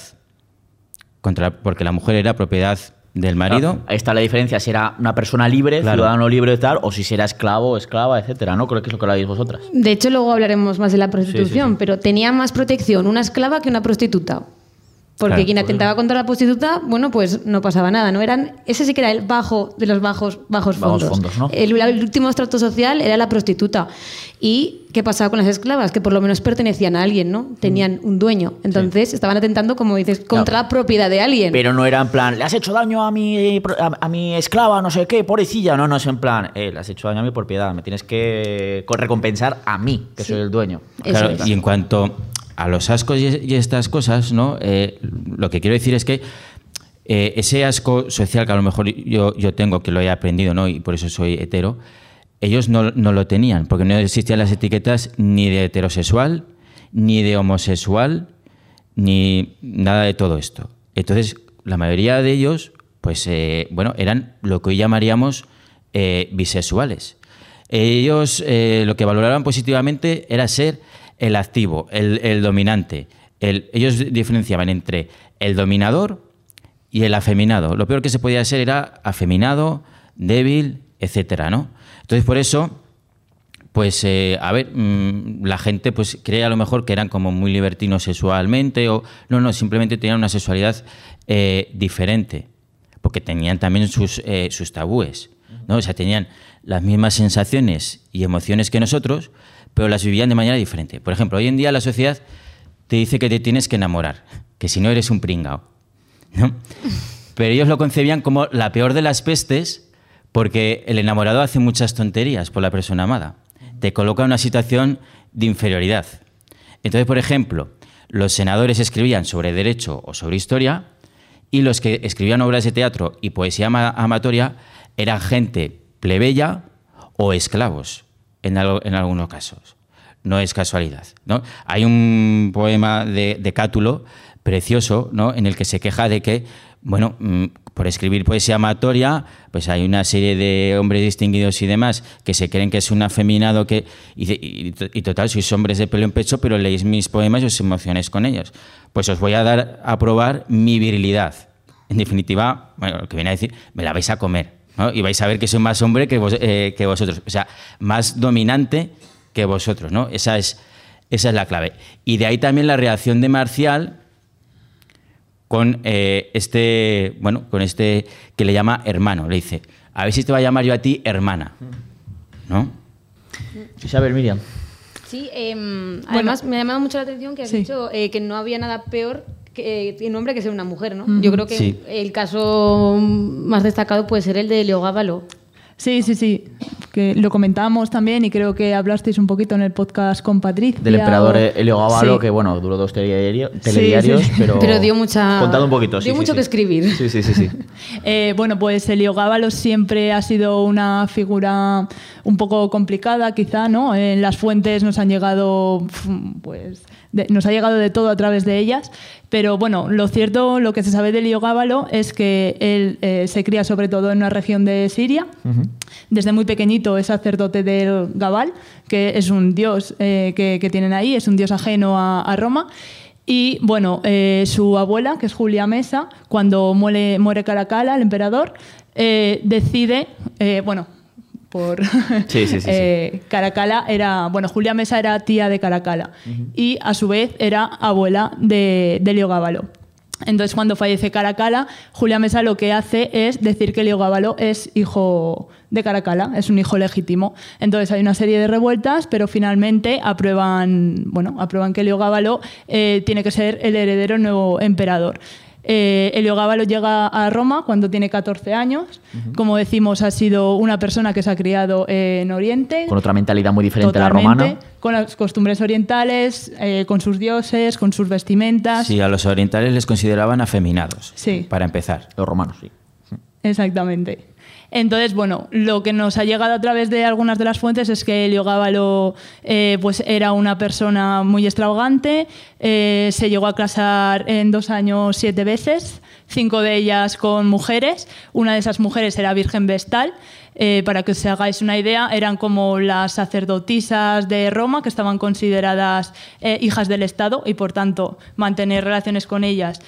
contra, porque la mujer era propiedad del marido. Ahí está la diferencia, si era una persona libre, Claro. ciudadano libre y tal, o si era esclavo, esclava, etcétera, ¿no? Creo que es lo que habéis vosotras. De hecho, luego hablaremos más de la prostitución, sí. pero tenía más protección una esclava que una prostituta. Porque Claro. quien atentaba contra la prostituta, bueno, pues no pasaba nada, ¿no? Eran, ese sí que era el bajo de los bajos, bajos Bajos fondos. fondos, ¿no? el, el último estrato social era la prostituta. ¿Y qué pasaba con las esclavas? Que por lo menos pertenecían a alguien, ¿no? Tenían un dueño. Entonces estaban atentando, como dices, contra la propiedad de alguien. Pero no era en plan, le has hecho daño a mi, a, a mi esclava, no sé qué, pobrecilla. No, no es en plan, eh, le has hecho daño a mi propiedad, me tienes que co- recompensar a mí, que soy el dueño. Eso Claro, es. y en cuanto a los ascos y, estas cosas, ¿no? Eh, lo que quiero decir es que eh, ese asco social que a lo mejor yo, yo tengo, que lo he aprendido, ¿no? Y por eso soy hetero, ellos no, no lo tenían, porque no existían las etiquetas ni de heterosexual, ni de homosexual, ni nada de todo esto. Entonces, la mayoría de ellos, pues, eh, bueno, eran lo que hoy llamaríamos bisexuales. Ellos lo que valoraban positivamente era ser el activo, el, dominante. El- ellos diferenciaban entre el dominador y el afeminado. Lo peor que se podía ser era afeminado, débil, etcétera, ¿no? Entonces, por eso, pues, eh, a ver, mm, la gente pues cree a lo mejor que eran como muy libertinos sexualmente o no, no, simplemente tenían una sexualidad eh, diferente, porque tenían también sus, eh, sus tabúes, ¿no? O sea, tenían las mismas sensaciones y emociones que nosotros, pero las vivían de manera diferente. Por ejemplo, hoy en día la sociedad te dice que te tienes que enamorar, que si no eres un pringao, ¿no? Pero ellos lo concebían como la peor de las pestes porque el enamorado hace muchas tonterías por la persona amada. Te coloca en una situación de inferioridad. Entonces, por ejemplo, los senadores escribían sobre derecho o sobre historia y los que escribían obras de teatro y poesía ama- amatoria eran gente plebeya o esclavos, en, algo- algunos casos. No es casualidad. Hay un poema de, de Cátulo precioso ¿no? en el que se queja de que, bueno, mm, por escribir poesía amatoria, pues hay una serie de hombres distinguidos y demás que se creen que es un afeminado que. Y total, sois hombres de pelo en pecho, pero leéis mis poemas y os emocionáis con ellos. Pues os voy a dar a probar mi virilidad. En definitiva, bueno, lo que viene a decir, me la vais a comer. ¿No? Y vais a ver que soy más hombre que, vos- eh, que vosotros. O sea, más dominante que vosotros, ¿no? Esa es, esa es la clave. Y de ahí también la reacción de Marcial con eh, este, bueno, con este que le llama hermano. Le dice, a ver si te va a llamar yo a ti hermana. ¿No? Isabel, Miriam. Sí, em, además me ha llamado mucho la atención que has Sí. dicho eh, que no había nada peor que eh, un hombre que ser una mujer, ¿no? Yo creo que Sí. el caso más destacado puede ser el de Leo Gábalo. Sí, sí, sí. Que lo comentábamos también y creo que hablasteis un poquito en el podcast con Patricia. Del emperador o- Helio Gábalo, Sí. que bueno, duró dos telediario- telediarios, sí. pero... Pero dio mucha- Contad un poquito, sí, dio sí, mucho sí. que escribir. Sí, sí, sí, sí. Eh, bueno, pues Elio Gábalo siempre ha sido una figura un poco complicada, quizá, ¿no? En las fuentes nos han llegado, pues, de- nos ha llegado de todo a través de ellas. Pero bueno, lo cierto, lo que se sabe de Elio Gábalo es que él eh, se cría sobre todo en una región de Siria. Desde muy pequeñito es sacerdote del Gabal, que es un dios eh, que, que tienen ahí, es un dios ajeno a, a Roma. Y bueno, eh, su abuela, que es Julia Mesa, cuando muere, muere Caracalla, el emperador, eh, decide, bueno, por Sí, sí, sí, sí. eh, Caracalla era, bueno, Julia Mesa era tía de Caracalla y a su vez era abuela de, de Leo Gábalo. Entonces, cuando fallece Caracalla, Julia Mesa lo que hace es decir que Leo Gábalo es hijo de Caracalla, es un hijo legítimo. Entonces, hay una serie de revueltas, pero finalmente aprueban, bueno, aprueban que Leo Gábalo eh, tiene que ser el heredero nuevo emperador. Eh, Elio Gábalo llega a Roma cuando tiene 14 años. Como decimos, ha sido una persona que se ha criado en Oriente. Con otra mentalidad muy diferente a la totalmente, romana. Con las costumbres orientales, eh, con sus dioses, con sus vestimentas. Sí, a los orientales les consideraban afeminados, Sí. para empezar. Los romanos, sí. Exactamente. Entonces, bueno, lo que nos ha llegado a través de algunas de las fuentes es que Elio eh, pues era una persona muy extravagante, eh, se llegó a casar en dos años siete veces, cinco de ellas con mujeres, una de esas mujeres era Virgen Vestal, eh, para que os hagáis una idea, eran como las sacerdotisas de Roma que estaban consideradas hijas del Estado y por tanto mantener relaciones con ellas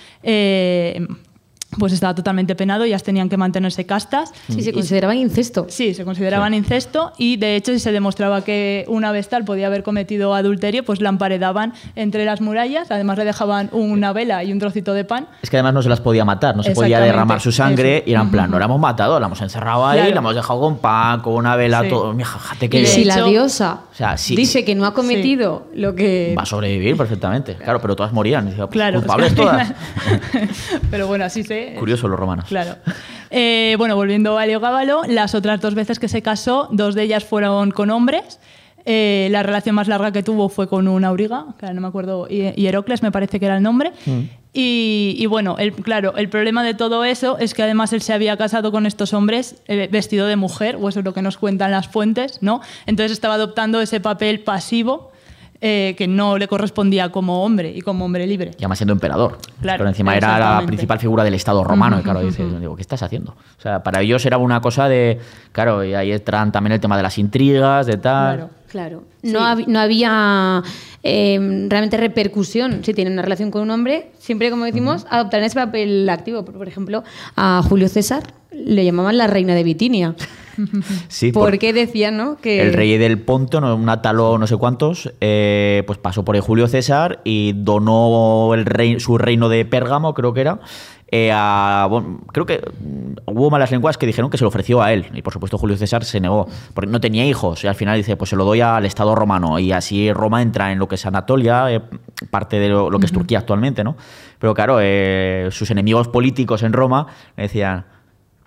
pues estaba totalmente penado, ellas tenían que mantenerse castas. Sí, se Y- consideraban incesto. Sí, se consideraban incesto y de hecho si se demostraba que una vestal podía haber cometido adulterio, pues la emparedaban entre las murallas, además le dejaban una vela y un trocito de pan. Es que además no se las podía matar, no se podía derramar su sangre eso. y era en plan, no la hemos matado, la hemos encerrado ahí, Claro. la hemos dejado con pan, con una vela, Sí. todo. Mija, fíjate Y que de si la diosa O sea, dice que no ha cometido lo que... va a sobrevivir perfectamente. Claro, pero todas morían. Decía, pues, Claro, culpables es que al todas. Pero bueno, así se... Curioso los romanos. Claro. Eh, bueno, volviendo a Leo Gábalo, las otras dos veces que se casó, dos de ellas fueron con hombres. Eh, la relación más larga que tuvo fue con un auriga, que ahora no me acuerdo, y Hierocles me parece que era el nombre. Y, y bueno, el, claro, el problema de todo eso es que además él se había casado con estos hombres eh, vestido de mujer, o eso es lo que nos cuentan las fuentes, ¿no? Entonces estaba adoptando ese papel pasivo eh, que no le correspondía como hombre y como hombre libre. Y además siendo emperador. Claro, pero encima era la principal figura del Estado romano. y claro, dices, digo, ¿qué estás haciendo? O sea, para ellos era una cosa de. Claro, y ahí entran también el tema de las intrigas, de tal. Claro. Claro. No, hab- no había eh, realmente repercusión si tienen una relación con un hombre. Siempre, como decimos, adoptarán ese papel activo. Por, por ejemplo, a Julio César le llamaban la reina de Bitinia. Sí, ¿Por por- decían, no? Que El rey del Ponto, no, un atalo no sé cuántos, eh, pues pasó por el Julio César y donó el rey, su reino de Pérgamo, creo que era. eh, a- bueno, creo que mm, hubo malas lenguas que dijeron que se lo ofreció a él y por supuesto Julio César se negó porque no tenía hijos y al final dice pues se lo doy al Estado romano y así Roma entra en lo que es Anatolia eh, parte de lo, lo que es Turquía actualmente no pero claro eh, sus enemigos políticos en Roma decían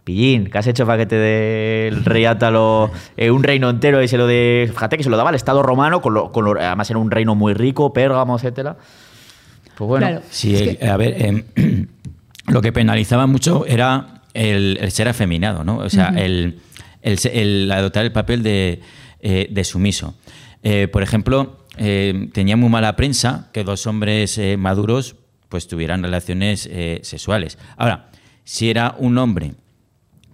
Pillín, ¿qué has hecho para que te dé el rey Átalo eh, un reino entero y se lo de. Fíjate que se lo daba al Estado romano, con lo- con lo- además era un reino muy rico, Pérgamo, etcétera. Pues bueno. Claro. Sí, Es que- a ver, em, lo que penalizaba mucho era el, el ser afeminado, ¿no? O sea, el, el el adoptar el papel de, eh, de sumiso. Eh, por ejemplo, eh, tenía muy mala prensa que dos hombres eh, maduros pues tuvieran relaciones eh, sexuales. Ahora, si era un hombre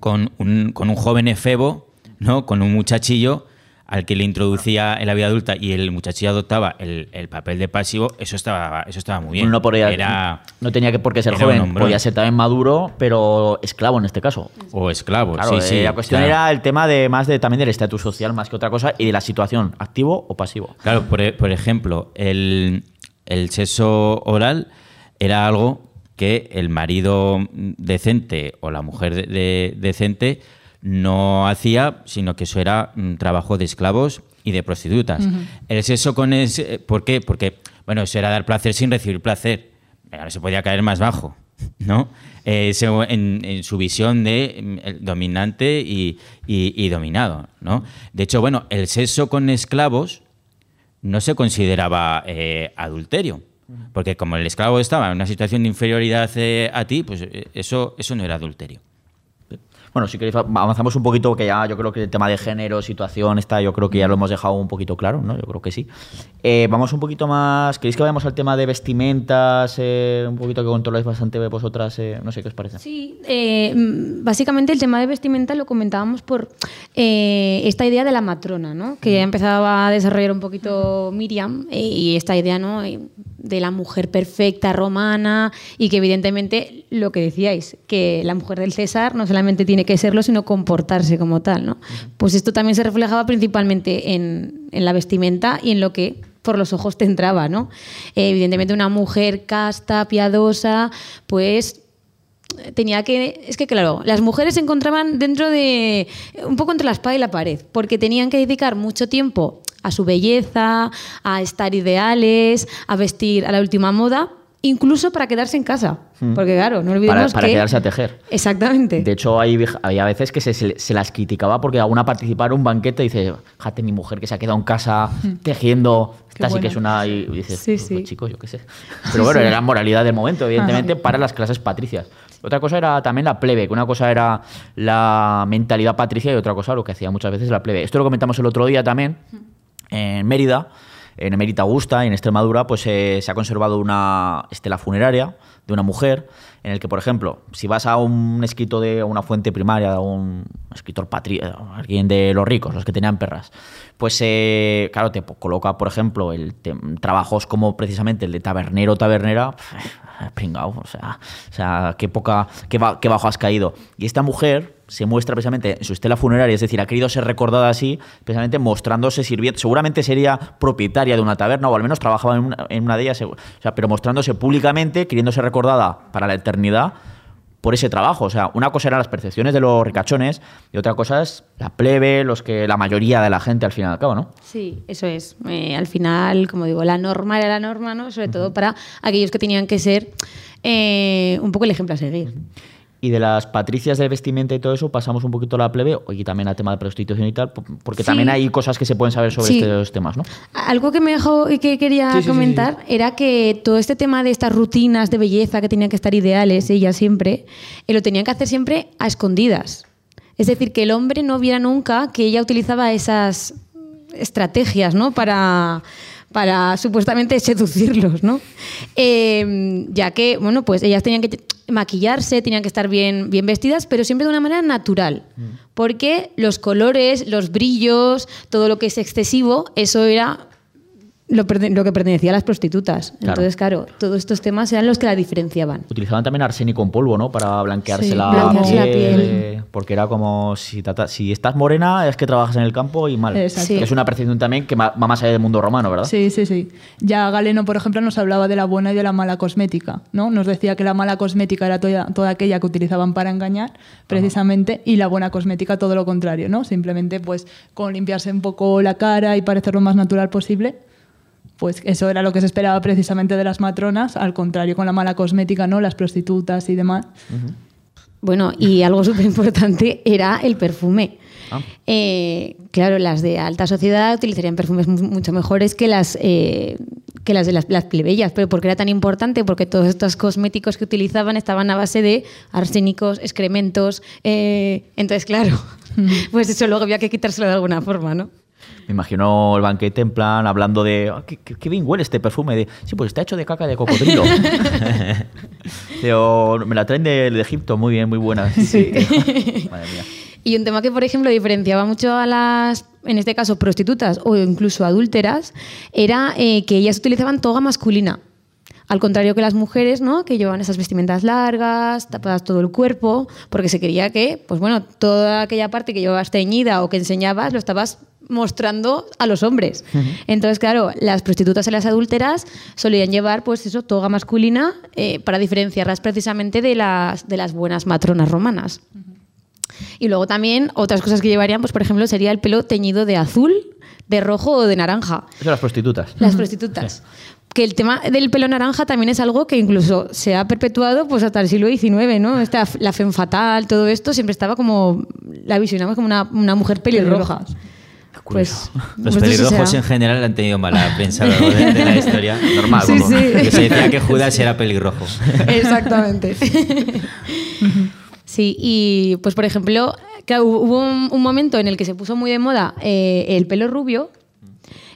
con un, con un joven efebo, ¿no? Con un muchachillo al que le introducía en la vida adulta y el muchachillo adoptaba el, el papel de pasivo, eso estaba, eso estaba muy bien. no, Era, no tenía que por qué ser joven, podía ser también maduro, pero esclavo en este caso. o esclavo, Claro, sí, sí. la cuestión claro. era el tema de más de también del estatus social más que otra cosa y de la situación, activo o pasivo. Claro, por, e- por ejemplo, el, el sexo oral era algo que el marido decente o la mujer de- de- decente no hacía, sino que eso era mm, trabajo de esclavos y de prostitutas. El sexo con ese, ¿por qué? Porque, bueno, eso era dar placer sin recibir placer. Ahora se podía caer más bajo, ¿no? Eh, en, en su visión de mm, dominante y, y- y dominado, ¿no? De hecho, bueno, el sexo con esclavos no se consideraba eh, adulterio. Porque como el esclavo estaba en una situación de inferioridad eh, a ti, pues eh, eso, eso no era adulterio. Bueno, si queréis avanzamos un poquito, que ya yo creo que el tema de género, situación, está, yo creo que ya lo hemos dejado un poquito claro, ¿no? Yo creo que sí. Eh, vamos un poquito más. ¿Queréis que vayamos al tema de vestimentas? eh, un poquito que controláis bastante vosotras, eh, no sé qué os parece. Sí, mm, básicamente el tema de vestimenta lo comentábamos por esta idea de la matrona, ¿no? que empezaba a desarrollar un poquito Miriam eh, y esta idea ¿no? De la mujer perfecta romana y que evidentemente lo que decíais, que la mujer del César no solamente tiene que serlo, sino comportarse como tal. ¿no? Pues esto también se reflejaba principalmente en, en la vestimenta y en lo que por los ojos te entraba, ¿no? Eh, evidentemente una mujer casta, piadosa, pues tenía que es que claro las mujeres se encontraban dentro de un poco entre la espada y la pared porque tenían que dedicar mucho tiempo a su belleza a estar ideales a vestir a la última moda incluso para quedarse en casa porque claro no Para, olvidemos para que quedarse a tejer. exactamente De hecho, hay, había veces que se, se- se las criticaba porque alguna participara en un banquete y dice, fíjate, mi mujer que se ha quedado en casa tejiendo, esta sí que es una... Y dices, Sí, pues, sí. pues, chicos, yo qué sé. Pero bueno, era la moralidad del momento, evidentemente, para las clases patricias. Otra cosa era también la plebe, que una cosa era la mentalidad patricia y otra cosa lo que hacía muchas veces la plebe. Esto lo comentamos el otro día también, en Mérida, en Emérita Augusta, en Extremadura, pues eh, se ha conservado una estela funeraria de una mujer, en el que, por ejemplo, si vas a un escrito de una fuente primaria, a un escritor patri alguien de los ricos, los que tenían perras, pues eh, claro, te coloca, por ejemplo, el trabajos como precisamente el de tabernero o tabernera, pringao, o sea, o sea, qué poca, qué bajo has caído. Y esta mujer se muestra precisamente en su estela funeraria, es decir, ha querido ser recordada así, precisamente mostrándose sirviendo, seguramente sería propietaria de una taberna o al menos trabajaba en una, en una de ellas, o sea, pero mostrándose públicamente, queriendo ser recordada para la eternidad por ese trabajo. O sea, una cosa eran las percepciones de los ricachones y otra cosa es la plebe, los que la mayoría de la gente al fin y al cabo, ¿no? Sí, eso es. Eh, al final, como digo, la norma era la norma, ¿no? Sobre todo para aquellos que tenían que ser eh, un poco el ejemplo a seguir. Y de las patricias de vestimenta y todo eso, pasamos un poquito a la plebe y también al tema de prostitución y tal, po- porque Sí. también hay cosas que se pueden saber sobre Sí. estos temas, ¿no? Algo que me dejó y que quería Sí, comentar era que todo este tema de estas rutinas de belleza que tenían que estar ideales, ella siempre, eh, lo tenían que hacer siempre a escondidas. Es decir, que el hombre no viera nunca que ella utilizaba esas estrategias, ¿no? Para, para supuestamente seducirlos, ¿no? Eh, ya que, bueno, pues ellas tenían que maquillarse, tenían que estar bien, bien vestidas, pero siempre de una manera natural. Porque los colores, los brillos, todo lo que es excesivo, eso era lo, lo que pertenecía a las prostitutas. Claro. Entonces, claro, todos estos temas eran los que la diferenciaban. Utilizaban también arsénico en polvo, ¿no? Para blanquearse Sí, la, blanquearse la piel. eh, Porque era como si, estás morena es que trabajas en el campo y mal. Sí. Que es una percepción también que va más allá del mundo romano, ¿verdad? Sí, sí, sí. Ya Galeno, por ejemplo, nos hablaba de la buena y de la mala cosmética, ¿no? Nos decía que la mala cosmética era toda, toda aquella que utilizaban para engañar, precisamente, y la buena cosmética todo lo contrario, ¿no? Simplemente, pues, con limpiarse un poco la cara y parecer lo más natural posible, pues eso era lo que se esperaba precisamente de las matronas, al contrario con la mala cosmética, ¿no? Las prostitutas y demás. Bueno, y algo súper importante era el perfume. Ah. Eh, claro, las de alta sociedad utilizarían perfumes mu- mucho mejores que las, eh, que las de las, las plebeyas. ¿Pero por qué era tan importante? Porque todos estos cosméticos que utilizaban estaban a base de arsénicos, excrementos. eh, entonces, claro, pues eso luego había que quitárselo de alguna forma, ¿no? Me imagino el banquete en plan hablando de "Ah, ¿qué, qué- qué bien huele este perfume. De, sí, pues está hecho de caca de cocodrilo. Pero me la traen de, de Egipto, muy bien, muy buena. Sí, sí. Madre mía. Y un tema que, por ejemplo, diferenciaba mucho a las, en este caso, prostitutas o incluso adúlteras, era eh, que ellas utilizaban toga masculina. Al contrario que las mujeres, ¿no? Que llevaban esas vestimentas largas, tapadas todo el cuerpo, porque se quería que, pues bueno, toda aquella parte que llevabas teñida o que enseñabas lo estabas mostrando a los hombres. Entonces, claro, las prostitutas y las adúlteras solían llevar, pues eso, toga masculina eh, para diferenciarlas precisamente de las, de las buenas matronas romanas. Y luego también otras cosas que llevarían, pues por ejemplo, sería el pelo teñido de azul, de rojo o de naranja. Eso las prostitutas. Las prostitutas. Que el tema del pelo naranja también es algo que incluso se ha perpetuado pues hasta el siglo XIX, ¿no? Esta, la femme fatal, todo esto siempre estaba como, la visionamos como una, una mujer pelirroja. Pelirrojas. Pues, Los pues pelirrojos en general han tenido mala prensa de, de la historia. Normal, Sí, como- sí. Que se decía que Judas era pelirrojo. Exactamente. Sí, y pues por ejemplo, claro, hubo un, un momento en el que se puso muy de moda eh, el pelo rubio,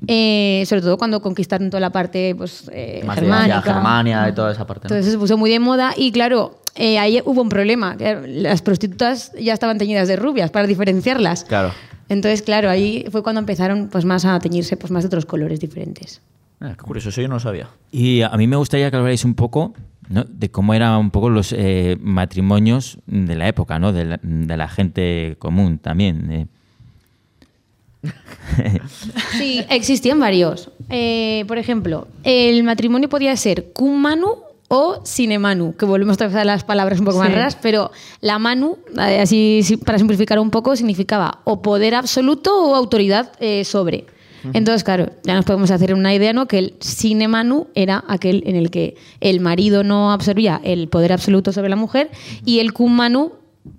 eh, sobre todo cuando conquistaron toda la parte pues, eh, Más de germánica. Germania y toda esa parte. ¿no? Entonces se puso muy de moda y claro, eh, ahí hubo un problema. Las prostitutas ya estaban teñidas de rubias para diferenciarlas. Claro. Entonces, claro, ahí fue cuando empezaron pues, más a teñirse pues, más de otros colores diferentes. Ah, qué curioso, eso yo no lo sabía. Y a mí me gustaría que habláis un poco ¿no? de cómo eran un poco los eh, matrimonios de la época, ¿no? de, la, de la gente común también. eh. Sí, existían varios. Eh, por ejemplo, el matrimonio podía ser cum manu o sine manu, que volvemos a las palabras un poco más raras, pero la manu, eh, así sí, para simplificar un poco, significaba o poder absoluto o autoridad eh, sobre. Entonces, claro, ya nos podemos hacer una idea, ¿no? Que el sine manu era aquel en el que el marido no absorbía el poder absoluto sobre la mujer y el cum manu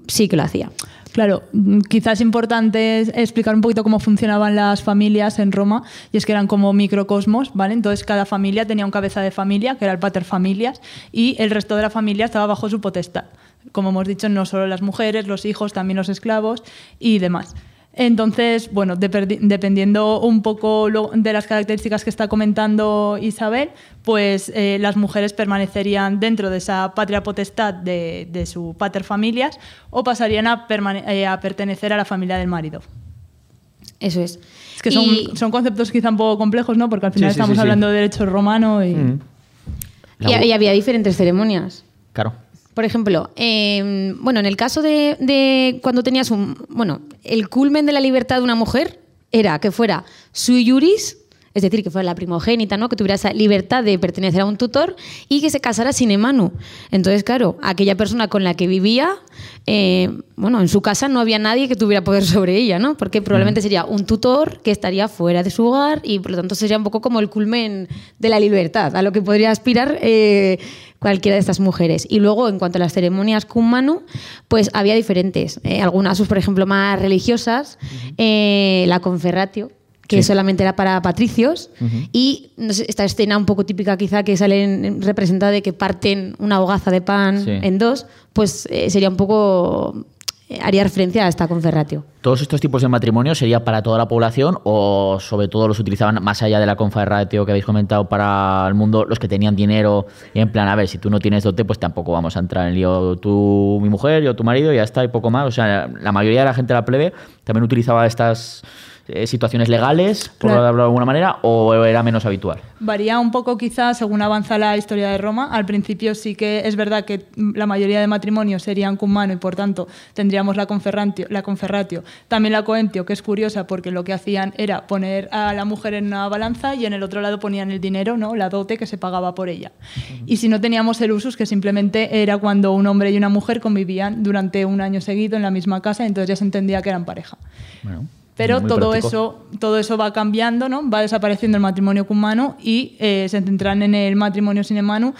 sí que lo hacía. Claro, mm, quizás es importante explicar un poquito cómo funcionaban las familias en Roma, y es que eran como microcosmos, ¿vale? Entonces cada familia tenía un cabeza de familia, que era el pater familias, y el resto de la familia estaba bajo su potestad. Como hemos dicho, no solo las mujeres, los hijos, también los esclavos y demás. Entonces, bueno, dependiendo un poco de las características que está comentando Isabel, pues eh, las mujeres permanecerían dentro de esa patria potestad de, de su pater familias o pasarían a, eh, a pertenecer a la familia del marido. Eso es. Es que son, Y- son conceptos quizá un poco complejos, ¿no? Porque al final Sí, sí, estamos sí, sí. hablando de derecho romano y... Mm. Y, y había diferentes ceremonias. Claro. Por ejemplo, eh, bueno, en el caso de, de cuando tenías un. Bueno, el culmen de la libertad de una mujer era que fuera sui juris, es decir, que fuera la primogénita, ¿no? que tuviera esa libertad de pertenecer a un tutor y que se casara sin emanu. Entonces, claro, aquella persona con la que vivía, eh, bueno, en su casa no había nadie que tuviera poder sobre ella, ¿no? Porque probablemente sería un tutor que estaría fuera de su hogar y por lo tanto sería un poco como el culmen de la libertad, a lo que podría aspirar eh, cualquiera de estas mujeres. Y luego, en cuanto a las ceremonias cum manu, pues había diferentes. eh, algunas, pues, por ejemplo, más religiosas, eh, la conferratio, que Sí. solamente era para patricios, y no sé, esta escena un poco típica quizá que sale en- representada de que parten una hogaza de pan Sí. en dos, pues eh, sería un poco... eh, haría referencia a esta conferratio. ¿Todos estos tipos de matrimonio sería para toda la población o sobre todo los utilizaban más allá de la conferratio que habéis comentado para el mundo, los que tenían dinero y en plan, a ver, si tú no tienes dote, pues tampoco vamos a entrar en lío tú, mi mujer, yo tu marido, y ya está, y poco más. O sea, la mayoría de la gente de la plebe también utilizaba estas, eh, situaciones legales, por Claro. hablarlo de alguna manera, o era menos habitual? Varía un poco quizás según avanza la historia de Roma. Al principio sí que es verdad que la mayoría de matrimonios serían cum mano y por tanto tendríamos la conferratio, la conferratio. También la coentio, que es curiosa porque lo que hacían era poner a la mujer en una balanza y en el otro lado ponían el dinero, ¿no? la dote que se pagaba por ella. Y si no teníamos el usus, que simplemente era cuando un hombre y una mujer convivían durante un año seguido en la misma casa, entonces ya se entendía que eran pareja. Bueno, Pero muy todo práctico. eso, todo eso va cambiando, ¿no? Va desapareciendo el matrimonio cum mano y eh, se centran en el matrimonio sine manu,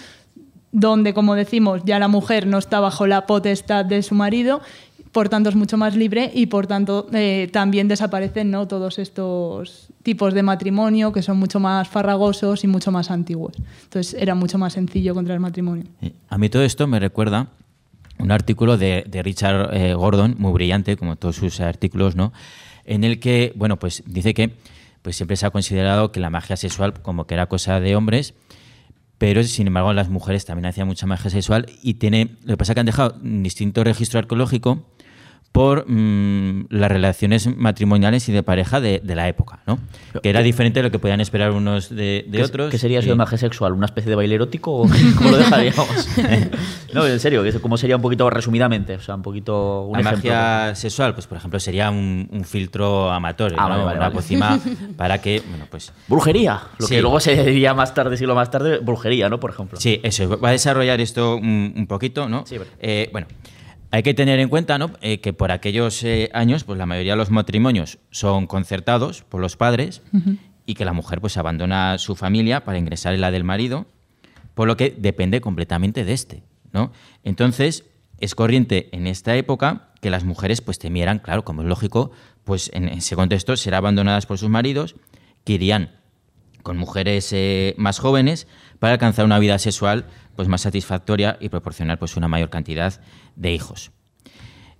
donde, como decimos, ya la mujer no está bajo la potestad de su marido, por tanto es mucho más libre y por tanto eh, también desaparecen ¿no? todos estos tipos de matrimonio que son mucho más farragosos y mucho más antiguos. Entonces era mucho más sencillo contra el matrimonio. A mí todo esto me recuerda un artículo de, de Richard eh, Gordon, muy brillante, como todos sus artículos, ¿no? En el que, bueno, pues dice que pues siempre se ha considerado que la magia sexual como que era cosa de hombres, pero sin embargo las mujeres también hacían mucha magia sexual y tiene, lo que pasa es que han dejado distinto registro arqueológico por mm, las relaciones matrimoniales y de pareja de, de la época, ¿no? Que era diferente de lo que podían esperar unos de, de ¿Qué, otros. ¿Qué sería de magia sexual? ¿Una especie de baile erótico o cómo lo dejaríamos? no, en serio, ¿cómo sería un poquito resumidamente? O sea, un poquito un la ejemplo. magia sexual, pues por ejemplo, sería un, un filtro amatorio, Ah, ¿no? vale, vale, una vale. para que, bueno, pues Brujería, lo Sí. que luego se diría más tarde, siglo más tarde, brujería, ¿no? Por ejemplo. sí, eso, va a desarrollar esto un, un poquito, ¿no? Sí. Eh, bueno, hay que tener en cuenta, ¿no? Eh, que por aquellos eh, años, pues la mayoría de los matrimonios son concertados por los padres y que la mujer pues abandona su familia para ingresar en la del marido, por lo que depende completamente de este, ¿no? Entonces, es corriente en esta época que las mujeres pues temieran, claro, como es lógico, pues en ese contexto ser abandonadas por sus maridos, que irían con mujeres eh, más jóvenes para alcanzar una vida sexual pues más satisfactoria y proporcionar pues una mayor cantidad de hijos.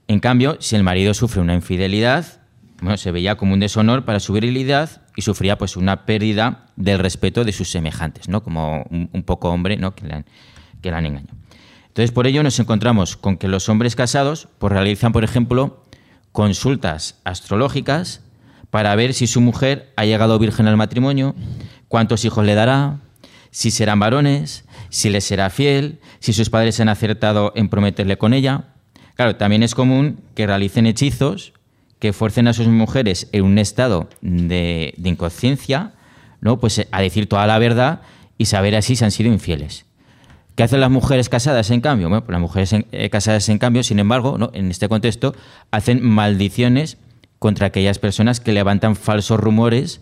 En cambio, si el marido sufre una infidelidad, bueno, se veía como un deshonor para su virilidad y sufría pues una pérdida del respeto de sus semejantes, ¿no? Como un, poco hombre, ¿no? Que le han, que le han engañado. Entonces, por ello nos encontramos con que los hombres casados pues, realizan, por ejemplo, consultas astrológicas para ver si su mujer ha llegado virgen al matrimonio, cuántos hijos le dará, si serán varones, si le será fiel, si sus padres han acertado en prometerle con ella. Claro, también es común que realicen hechizos que fuercen a sus mujeres en un estado de, de inconsciencia, ¿no? Pues a decir toda la verdad y saber así si han sido infieles. ¿Qué hacen las mujeres casadas, en cambio? Bueno, pues las mujeres en- eh, casadas, en cambio, sin embargo, ¿no? en este contexto, hacen maldiciones contra aquellas personas que levantan falsos rumores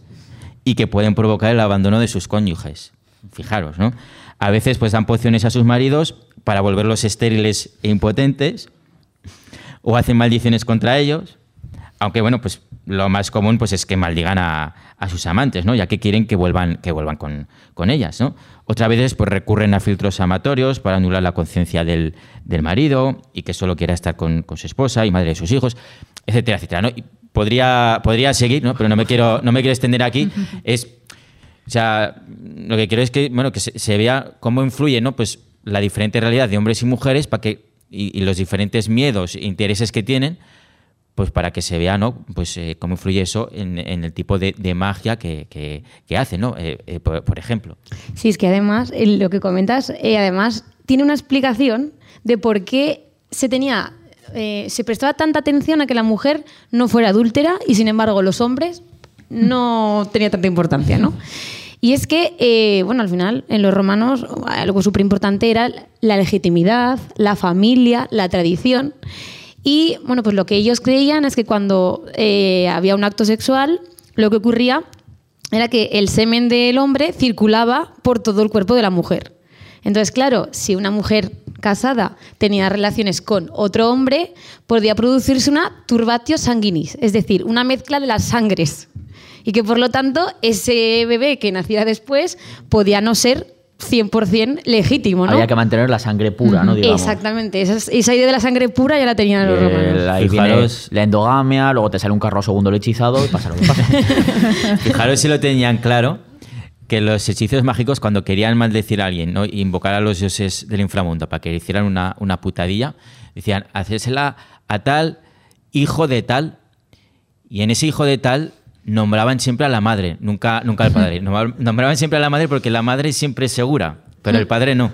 y que pueden provocar el abandono de sus cónyuges. Fijaros, ¿no? A veces pues dan pociones a sus maridos para volverlos estériles e impotentes o hacen maldiciones contra ellos, aunque bueno, pues lo más común pues es que maldigan a, a sus amantes, ¿no? Ya que quieren que vuelvan, que vuelvan con, con ellas, ¿no? Otras veces pues recurren a filtros amatorios para anular la conciencia del, del marido y que solo quiera estar con, con su esposa y madre de sus hijos, etcétera, etcétera, ¿no? Podría, podría seguir, ¿no? Pero no me quiero, no me quiero extender aquí. Es o sea, lo que quiero es que, bueno, que se, vea cómo influye, ¿no? Pues la diferente realidad de hombres y mujeres para que, y, los diferentes miedos e intereses que tienen, pues para que se vea, ¿no? Pues eh, cómo influye eso en, en el tipo de, magia que, que, que hacen, ¿no? Eh, eh, por, por ejemplo. Sí, es que además, lo que comentas, además, tiene una explicación de por qué se tenía. se prestaba tanta atención a que la mujer no fuera adúltera y sin embargo los hombres no tenía tanta importancia, ¿no? Y es que, eh, bueno, al final en los romanos algo súper importante era la legitimidad, la familia, la tradición. Y bueno, pues lo que ellos creían es que cuando eh, había un acto sexual, lo que ocurría era que el semen del hombre circulaba por todo el cuerpo de la mujer. Entonces, claro, si una mujer casada tenía relaciones con otro hombre, podía producirse una turbatio sanguinis, es decir, una mezcla de las sangres. Y que por lo tanto ese bebé que naciera después podía no ser 100% legítimo, ¿no? Había que mantener la sangre pura, ¿no? Digamos. Exactamente, esa, esa idea de la sangre pura ya la tenían los romanos. ahí viene Fijaros- la endogamia, luego te sale un carro segundo lechizado y pasa lo que pasa. Fijaros si lo tenían claro, que los hechizos mágicos, cuando querían maldecir a alguien, ¿no? Invocar a los dioses del inframundo para que le hicieran una, una putadilla, decían, hacérsela a tal hijo de tal. Y en ese hijo de tal nombraban siempre a la madre, nunca, nunca al padre. Nombraban siempre a la madre porque la madre siempre es segura, pero el padre no.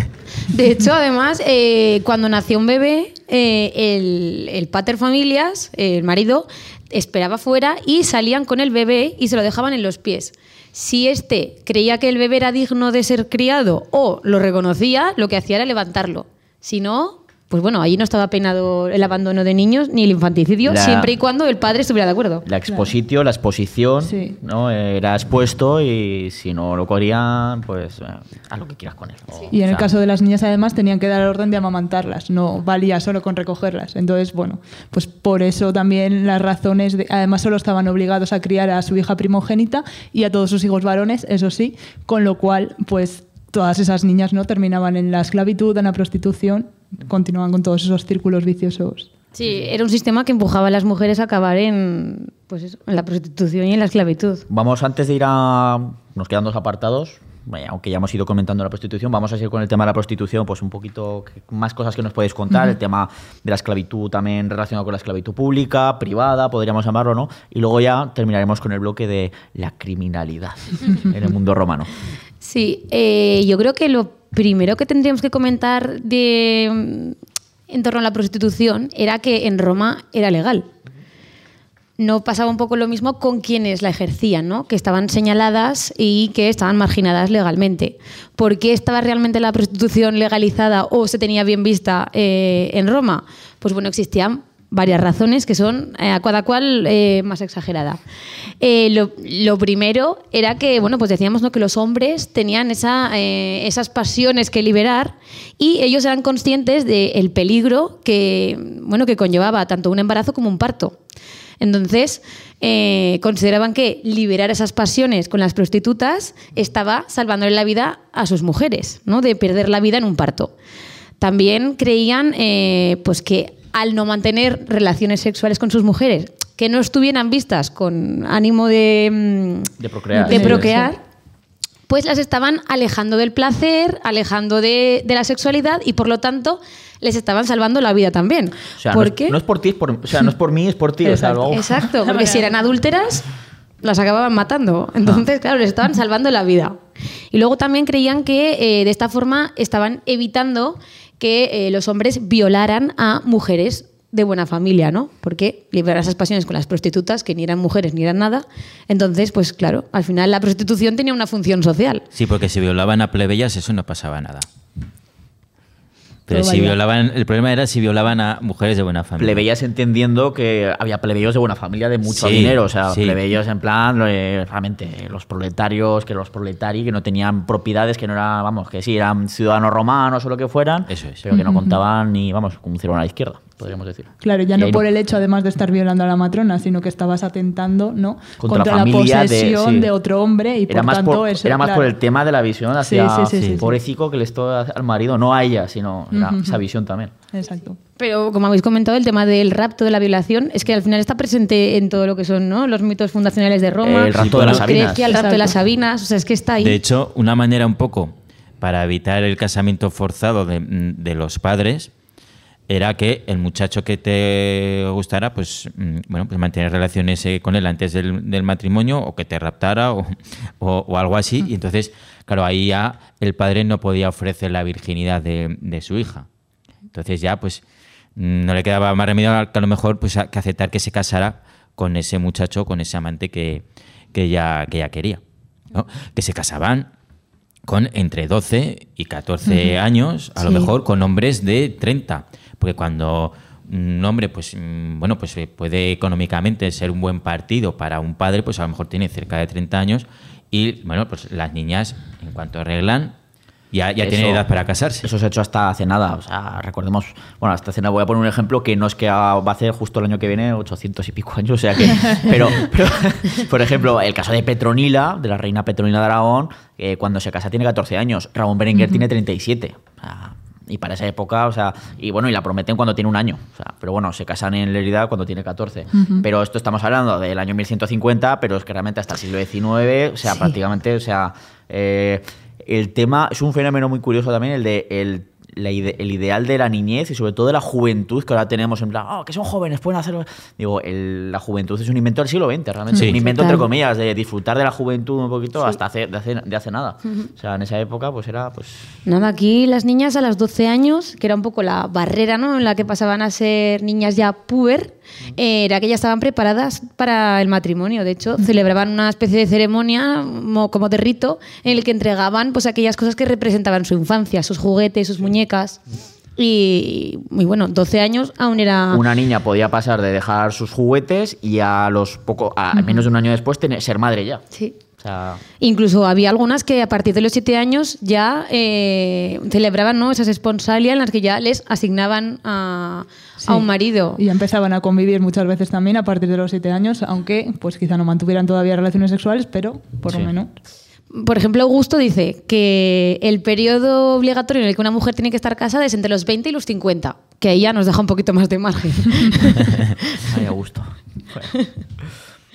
De hecho, además, eh, cuando nació un bebé, eh, el, el pater familias, el marido, esperaba fuera y salían con el bebé y se lo dejaban en los pies. Si éste creía que el bebé era digno de ser criado o lo reconocía, lo que hacía era levantarlo. Si no, pues bueno, allí no estaba penado el abandono de niños ni el infanticidio, La- siempre y cuando el padre estuviera de acuerdo. La expositio, la exposición, Sí. ¿no? Era expuesto y si no lo querían, pues eh, haz lo que quieras con él. O Y en el sea, caso de las niñas, además, tenían que dar orden de amamantarlas, no valía solo con recogerlas. Entonces, bueno, pues por eso también las razones, de, además, solo estaban obligados a criar a su hija primogénita y a todos sus hijos varones, eso sí, con lo cual, pues todas esas niñas no terminaban en la esclavitud, en la prostitución, continuaban con todos esos círculos viciosos. Sí, era un sistema que empujaba a las mujeres a acabar en, pues eso, en la prostitución y en la esclavitud. Vamos, antes de ir a... Nos quedan dos apartados. Vaya, aunque ya hemos ido comentando la prostitución, vamos a seguir con el tema de la prostitución, pues un poquito más cosas que nos podéis contar, el tema de la esclavitud también relacionado con la esclavitud pública, privada, podríamos llamarlo, ¿no? Y luego ya terminaremos con el bloque de la criminalidad en el mundo romano. Sí, eh, yo creo que lo primero que tendríamos que comentar de, mm, en torno a la prostitución era que en Roma era legal. No pasaba un poco lo mismo con quienes la ejercían, ¿no? que estaban señaladas y que estaban marginadas legalmente. ¿Por qué estaba realmente la prostitución legalizada o se tenía bien vista eh, en Roma? Pues bueno, existían varias razones que son eh, a cada cual eh, más exagerada. Eh, lo, primero era que, bueno, pues decíamos ¿no? que los hombres tenían esa, esas pasiones que liberar y ellos eran conscientes del peligro que, bueno, que conllevaba tanto un embarazo como un parto. Entonces, consideraban que liberar esas pasiones con las prostitutas estaba salvándole la vida a sus mujeres, ¿no? de perder la vida en un parto. También creían pues que al no mantener relaciones sexuales con sus mujeres, que no estuvieran vistas con ánimo de, mm, De procrear. de Sí, procrear, pues las estaban alejando del placer, alejando de, de la sexualidad y por lo tanto les estaban salvando la vida también. O sea, ¿Por no, es, qué? no es por ti, es por, o sea, no es por mí, es por ti. o sea, Exacto. luego- Exacto, porque si eran adúlteras, las acababan matando. Entonces, claro, les estaban salvando la vida. Y luego también creían que eh, de esta forma estaban evitando que eh, los hombres violaran a mujeres de buena familia, ¿no? Porque liberar esas pasiones con las prostitutas, que ni eran mujeres ni eran nada. Entonces, pues claro, al final la prostitución tenía una función social. Sí, porque si violaban a plebeyas, eso no pasaba nada. Pero si violaban, el problema era si violaban a mujeres de buena familia. plebeyas entendiendo que había plebeyos de buena familia de mucho Sí, dinero, o sea, sí. plebeyos en plan, eh, realmente, los proletarios, que los proletari, que no tenían propiedades, que no eran, vamos, que sí, eran ciudadanos romanos o lo que fueran, Eso es. pero que no contaban ni, vamos, como hicieron a la izquierda, podríamos decir. Claro, ya Y no por el hecho, además de estar violando a la matrona, sino que estabas atentando ¿no? Contra contra, la familia de- posesión sí. de, otro hombre y Era por más, tanto por, eso, era más por el tema de la visión hacia sí, sí, sí, sí. pobrecito que le estoy al marido, no a ella, sino esa visión también. Exacto. Pero como habéis comentado, el tema del rapto, de la violación, es que al final está presente en todo lo que son ¿no? los mitos fundacionales de Roma, El rapto de las Sabinas. el rapto de las. Sabinas, o sea, es que está ahí. De hecho, una manera un poco para evitar el casamiento forzado de, de los padres era que el muchacho que te gustara, pues mm, bueno, pues mantener relaciones eh, con él antes del, del matrimonio o que te raptara o, o- o algo así. Y entonces, claro, ahí ya el padre no podía ofrecer la virginidad de, de su hija. Entonces ya, pues, mm, no le quedaba más remedio que a lo mejor pues, que aceptar que se casara con ese muchacho, con ese amante que, que, ella, que ella quería. ¿no? Que se casaban con entre 12 y 14 años, a lo mejor con hombres de 30. Porque cuando un hombre, pues, mm, bueno, pues eh, puede económicamente ser un buen partido para un padre, pues a lo mejor tiene cerca de 30 años. Y bueno, pues las niñas, en cuanto arreglan, ya, ya tienen Eso- edad para casarse. Eso se ha hecho hasta hace nada. O sea, recordemos, bueno, hasta hace nada voy a poner un ejemplo que no es que va a hacer justo el año que viene 800 y pico años, o sea que. Pero, pero, por ejemplo, el caso de Petronila, de la reina Petronila de Aragón, eh, cuando se casa tiene 14 años. Ramón Berenguer tiene 37. O sea, y para esa época, o sea, y bueno, y la prometen cuando tiene un año. O sea, pero bueno, se casan en Lerida cuando tiene 14. Pero esto estamos hablando del año 1150, pero es que realmente hasta el siglo XIX, o sea, Sí. prácticamente, o sea, eh, el tema es un fenómeno muy curioso también, el de el, la ide- el ideal de la niñez y sobre todo de la juventud que ahora tenemos en plan, oh, que son jóvenes, pueden hacerlo. Digo, el- la juventud es un invento del siglo XX, realmente. Sí. Un invento, entre comillas, de disfrutar de la juventud un poquito hasta hace, de, hace, de hace nada. O sea, en esa época, pues era, pues. Nada, aquí las niñas a los 12 años, que era un poco la barrera ¿no? en la que pasaban a ser niñas ya puber, eh, era que ya estaban preparadas para el matrimonio. De hecho, celebraban una especie de ceremonia mo- como de rito en el que entregaban pues, aquellas cosas que representaban su infancia, sus juguetes, sus muñecas. Y, y bueno, 12 años aún era... Una niña podía pasar de dejar sus juguetes y a los poco, a menos de un año después, tener, ser madre ya. Sí. O sea, Incluso había algunas que a partir de los siete años ya eh, celebraban ¿no? esas esponsalias en las que ya les asignaban a, Sí. a un marido. Y empezaban a convivir muchas veces también a partir de los siete años, aunque pues quizá no mantuvieran todavía relaciones sexuales, pero por Sí. lo menos. Por ejemplo, Augusto dice que el periodo obligatorio en el que una mujer tiene que estar casada es entre los 20 y los 50, que ahí ya nos deja un poquito más de margen. ay, gusto.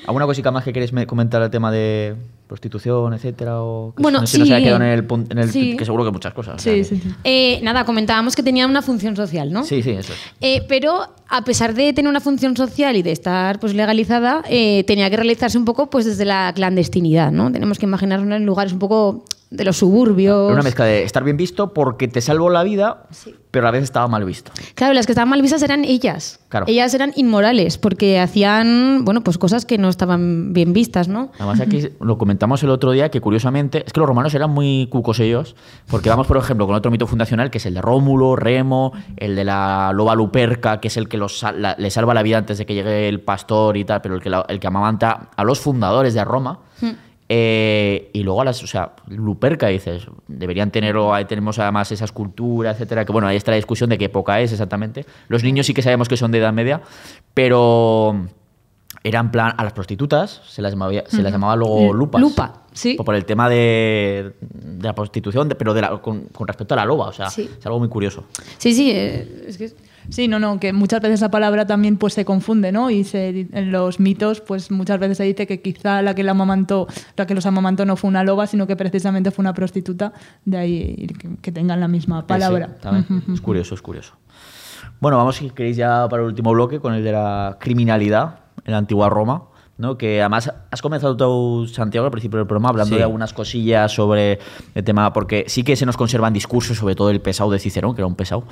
¿Alguna cosita más que queréis me- comentar el tema de prostitución, etcétera? O que Bueno, no sé, no se ha sí. quedado en el, en el Sí. que seguro que muchas cosas. Sí, sí, sí. Eh, nada, comentábamos que tenían una función social, ¿no? Sí, sí, eso es. Eh, pero a pesar de tener una función social y de estar pues legalizada, eh, tenía que realizarse un poco pues desde la clandestinidad, ¿no? Tenemos que imaginarnos en lugares un poco de los suburbios. Una mezcla de estar bien visto porque te salvó la vida, pero a la vez estaba mal visto. Claro, las que estaban mal vistas eran ellas. Claro. Ellas eran inmorales porque hacían, bueno, pues cosas que no estaban bien vistas, ¿no? Además, aquí lo comentamos el otro día que curiosamente es que los romanos eran muy cucos ellos, porque vamos, por ejemplo, con otro mito fundacional que es el de Rómulo, Remo, el de la loba luperca, que es el que los, la- le salva la vida antes de que llegue el pastor y tal, pero el que, la- el que amamanta a los fundadores de Roma. Eh, y luego a las, o sea, Luperca dices, deberían tenerlo, ahí tenemos además esa escultura, etcétera, que bueno, ahí está la discusión de qué época es exactamente. Los niños sí que sabemos que son de edad media, pero era en plan a las prostitutas, se las llamaba, se las llamaba luego lupas. Lupa, sí. Por el tema de, de la prostitución, pero de la- con, con respecto a la loba, o sea, Sí. es algo muy curioso. Sí, sí, eh, es que... Sí, no, no, que muchas veces esa palabra también pues se confunde, ¿no? Y se, en los mitos, pues muchas veces se dice que quizá la que la amamantó, la que los amamantó no fue una loba, sino que precisamente fue una prostituta, de ahí que, que tengan la misma palabra. Sí, también. es curioso, es curioso. Bueno, vamos si queréis ya para el último bloque con el de la criminalidad en la antigua Roma. ¿No? Que además has comenzado tú, Santiago, al principio del programa, hablando Sí. de algunas cosillas sobre el tema, porque sí que se nos conservan discursos, sobre todo el pesado de Cicerón, que era un pesado,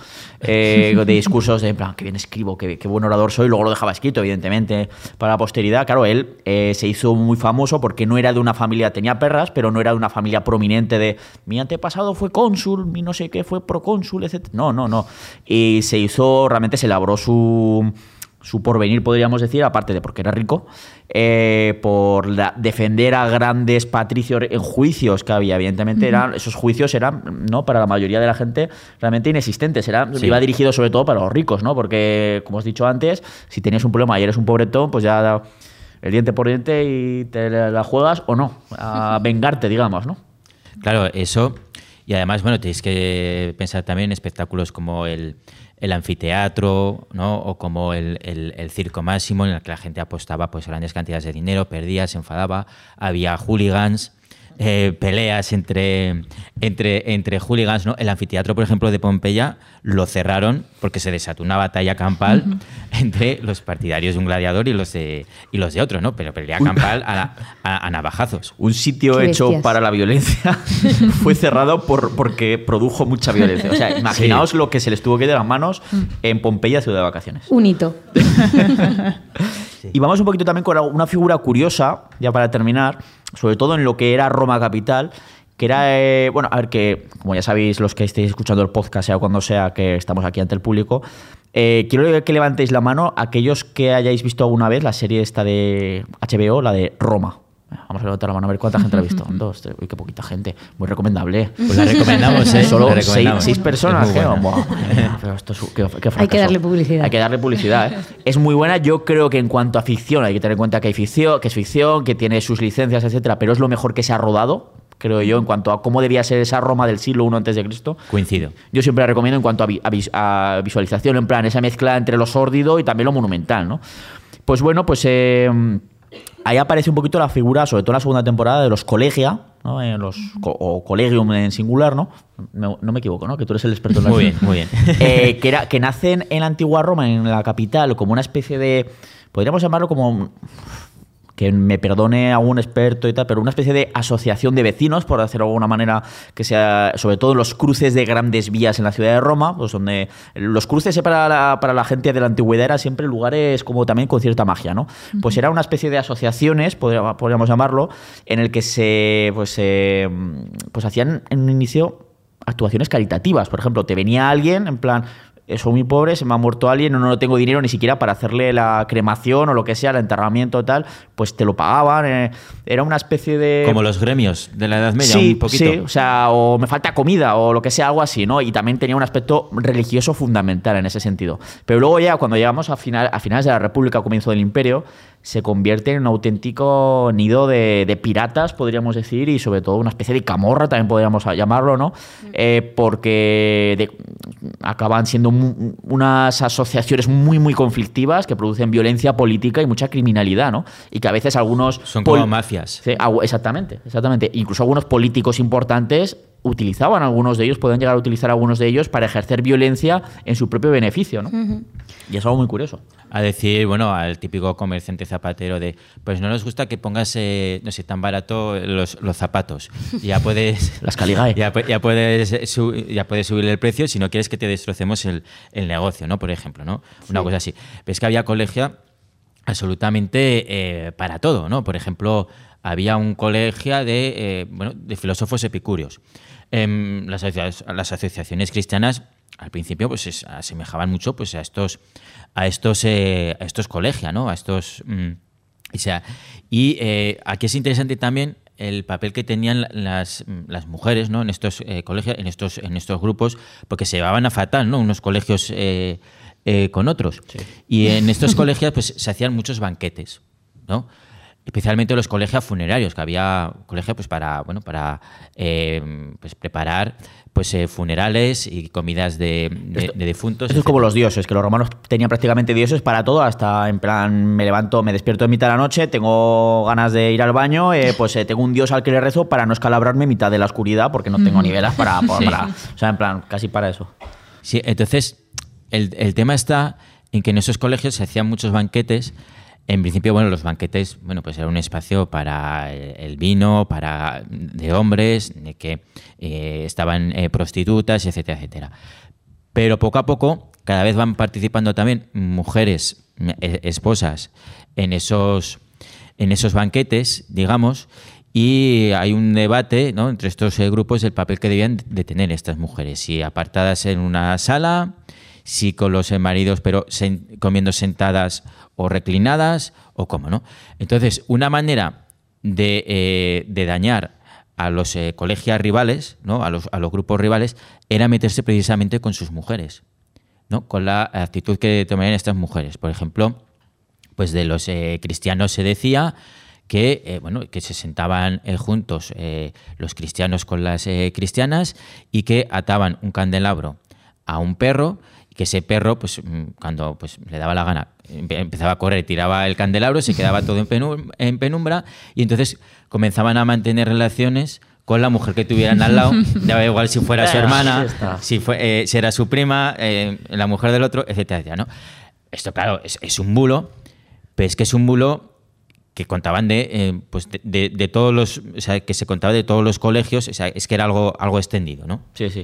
eh, de discursos de, en plan, que bien escribo, qué, qué buen orador soy, luego lo dejaba escrito, evidentemente, para la posteridad. Claro, él eh, se hizo muy famoso porque no era de una familia, tenía perras, pero no era de una familia prominente de, mi antepasado fue cónsul, mi no sé qué fue procónsul, etc. No, no, no. Y se hizo, realmente se labró su su porvenir, podríamos decir, aparte de porque era rico, eh, por la- defender a grandes patricios en juicios que había. Evidentemente, eran, esos juicios eran, ¿no? para la mayoría de la gente, realmente inexistentes. Era, Sí. Iba dirigido sobre todo para los ricos, ¿no? Porque, como os he dicho antes, si tienes un problema y eres un pobretón, pues ya el diente por diente y te la juegas o no, a vengarte, digamos, ¿no? Claro, eso. Y además, bueno, tenéis que pensar también en espectáculos como el, el anfiteatro, ¿no? O como el, el- circo máximo, en el que la gente apostaba pues grandes cantidades de dinero, perdía, se enfadaba, había hooligans. Eh, peleas entre, entre, entre hooligans, ¿no? El anfiteatro, por ejemplo, de Pompeya lo cerraron porque se desató una batalla campal entre los partidarios de un gladiador y los de, y los de otro, ¿no? Pero pelea campal a, a- a navajazos. Un sitio Qué hecho bestias. para la violencia fue cerrado por, porque produjo mucha violencia. O sea, imaginaos lo que se les tuvo que ir de las manos en Pompeya, ciudad de vacaciones. Un hito. Y vamos un poquito también con una figura curiosa, ya para terminar, sobre todo en lo que era Roma capital, que era, eh, bueno, a ver, que como ya sabéis los que estéis escuchando el podcast, sea cuando sea que estamos aquí ante el público, eh, quiero que levantéis la mano aquellos que hayáis visto alguna vez la serie esta de HBO, la de Roma. Vamos a levantar la mano a ver cuánta gente la ha visto. Dos, tres, uy, qué poquita gente. Muy recomendable. Pues la recomendamos, ¿eh? Solo seis, personas. Es mía, pero esto es- qué- qué Hay que darle publicidad. Hay que darle publicidad. ¿eh? Es muy buena. Yo creo que en cuanto a ficción, hay que tener en cuenta que hay ficción, que es ficción, que tiene sus licencias, etcétera, pero es lo mejor que se ha rodado, creo yo, en cuanto a cómo debía ser esa Roma del siglo I antes de Cristo. Coincido. Yo siempre la recomiendo en cuanto a, vi- a vis- a visualización, en plan, esa mezcla entre lo sórdido y también lo monumental, ¿no? Pues bueno, pues eh, ahí aparece un poquito la figura, sobre todo en la segunda temporada, de los colegia, ¿no? En los, o colegium en singular, ¿no? No, no me equivoco, ¿no? Que tú eres el experto en la Muy bien, muy bien. Eh, que, era, que nacen en la antigua Roma, en la capital, como una especie de. Podríamos llamarlo como que me perdone algún experto y tal, pero una especie de asociación de vecinos, por decirlo de alguna manera, que sea, sobre todo en los cruces de grandes vías en la ciudad de Roma, pues donde los cruces para la, para la gente de la antigüedad eran siempre lugares como también con cierta magia, ¿no? Pues era una especie de asociaciones, podría- podríamos llamarlo, en el que se, pues, eh, pues hacían en un inicio actuaciones caritativas. Por ejemplo, te venía alguien en plan, "Eh, soy muy pobre, se me ha muerto alguien, no, no tengo dinero ni siquiera para hacerle la cremación o lo que sea, el enterramiento tal, pues te lo pagaban. eh, era una especie de... Como los gremios de la Edad Media, Sí, un poquito. sí, o sea, o me falta comida o lo que sea, algo así, ¿no? Y también tenía un aspecto religioso fundamental en ese sentido. Pero luego ya cuando llegamos a, final, a finales de la República, comienzo del Imperio, se convierte en un auténtico nido de, de piratas, podríamos decir, y sobre todo una especie de camorra, también podríamos llamarlo, ¿no? Eh, porque de- acaban siendo mu- unas asociaciones muy, muy conflictivas que producen violencia política y mucha criminalidad, ¿no? Y que a veces algunos... Son como mafias. Sí, exactamente, exactamente. Incluso algunos políticos importantes utilizaban algunos de ellos, pueden llegar a utilizar algunos de ellos para ejercer violencia en su propio beneficio, ¿no? Y es algo muy curioso. A decir, bueno, al típico comerciante zapatero de, pues no nos gusta que pongas, eh, no sé, tan barato los, los zapatos. Ya puedes... Las Caligae. Ya, pu- ya puedes eh, su- ya puedes subir el precio si no quieres que te destrocemos el, el negocio, ¿no? Por ejemplo, ¿no? Una cosa así. Ves que había colegio absolutamente eh, para todo, ¿no? Por ejemplo, había un colegio de, eh, bueno, de filósofos epicúreos. Em, las, asocia- las asociaciones cristianas al principio pues se asemejaban mucho pues a estos a estos eh, a estos colegios, ¿no? A estos mm, o sea, y eh, aquí es interesante también el papel que tenían las, las mujeres ¿no? en estos colegios, en estos, en estos grupos, porque se llevaban a fatal, ¿no? Unos colegios con otros. Y en estos colegios pues, se hacían muchos banquetes, ¿no? Especialmente los colegios funerarios, que había colegios pues, para, bueno, para eh, pues, preparar pues, eh, funerales y comidas de, de- de difuntos. Eso es como los dioses, que los romanos tenían prácticamente dioses para todo, hasta en plan, me levanto, me despierto en mitad de la noche, tengo ganas de ir al baño, eh, pues eh, tengo un dios al que le rezo para no escalabrarme en mitad de la oscuridad, porque no tengo ni velas para, para- Sí. para- O sea, en plan, casi para eso. Sí, entonces el, el tema está en que en esos colegios se hacían muchos banquetes. En principio, bueno, los banquetes, bueno, pues era un espacio para el, el vino, para de hombres, de que eh, estaban eh, prostitutas, etcétera, etcétera. Pero poco a poco, cada vez van participando también mujeres, eh, esposas, en esos, en esos banquetes, digamos, y hay un debate ¿no? entre estos eh, grupos del papel que debían de tener estas mujeres, si apartadas en una sala, si con los maridos, pero comiendo sentadas o reclinadas, o cómo, ¿no? Entonces, una manera de, eh, de dañar a los eh, colegios rivales, ¿no? a, los, a los grupos rivales, era meterse precisamente con sus mujeres, ¿no? con la actitud que tomarían estas mujeres. Por ejemplo, pues de los eh, cristianos se decía que, eh, bueno, que se sentaban juntos los cristianos con las cristianas y que ataban un candelabro a un perro que ese perro, pues mm, cuando pues, le daba la gana, empe- empezaba a correr, tiraba el candelabro, se quedaba todo en, penum- en penumbra y entonces comenzaban a mantener relaciones con la mujer que tuvieran al lado, daba igual si fuera su hermana, si, fue, eh, si era su prima, eh, la mujer del otro, etcétera, etcétera, ¿no? Esto, claro, es, es un bulo, pero es que es un bulo que contaban de, eh, pues de, de- de todos los, o sea, que se contaba de todos los colegios, o sea, es que era algo, algo extendido, ¿no? Sí, sí.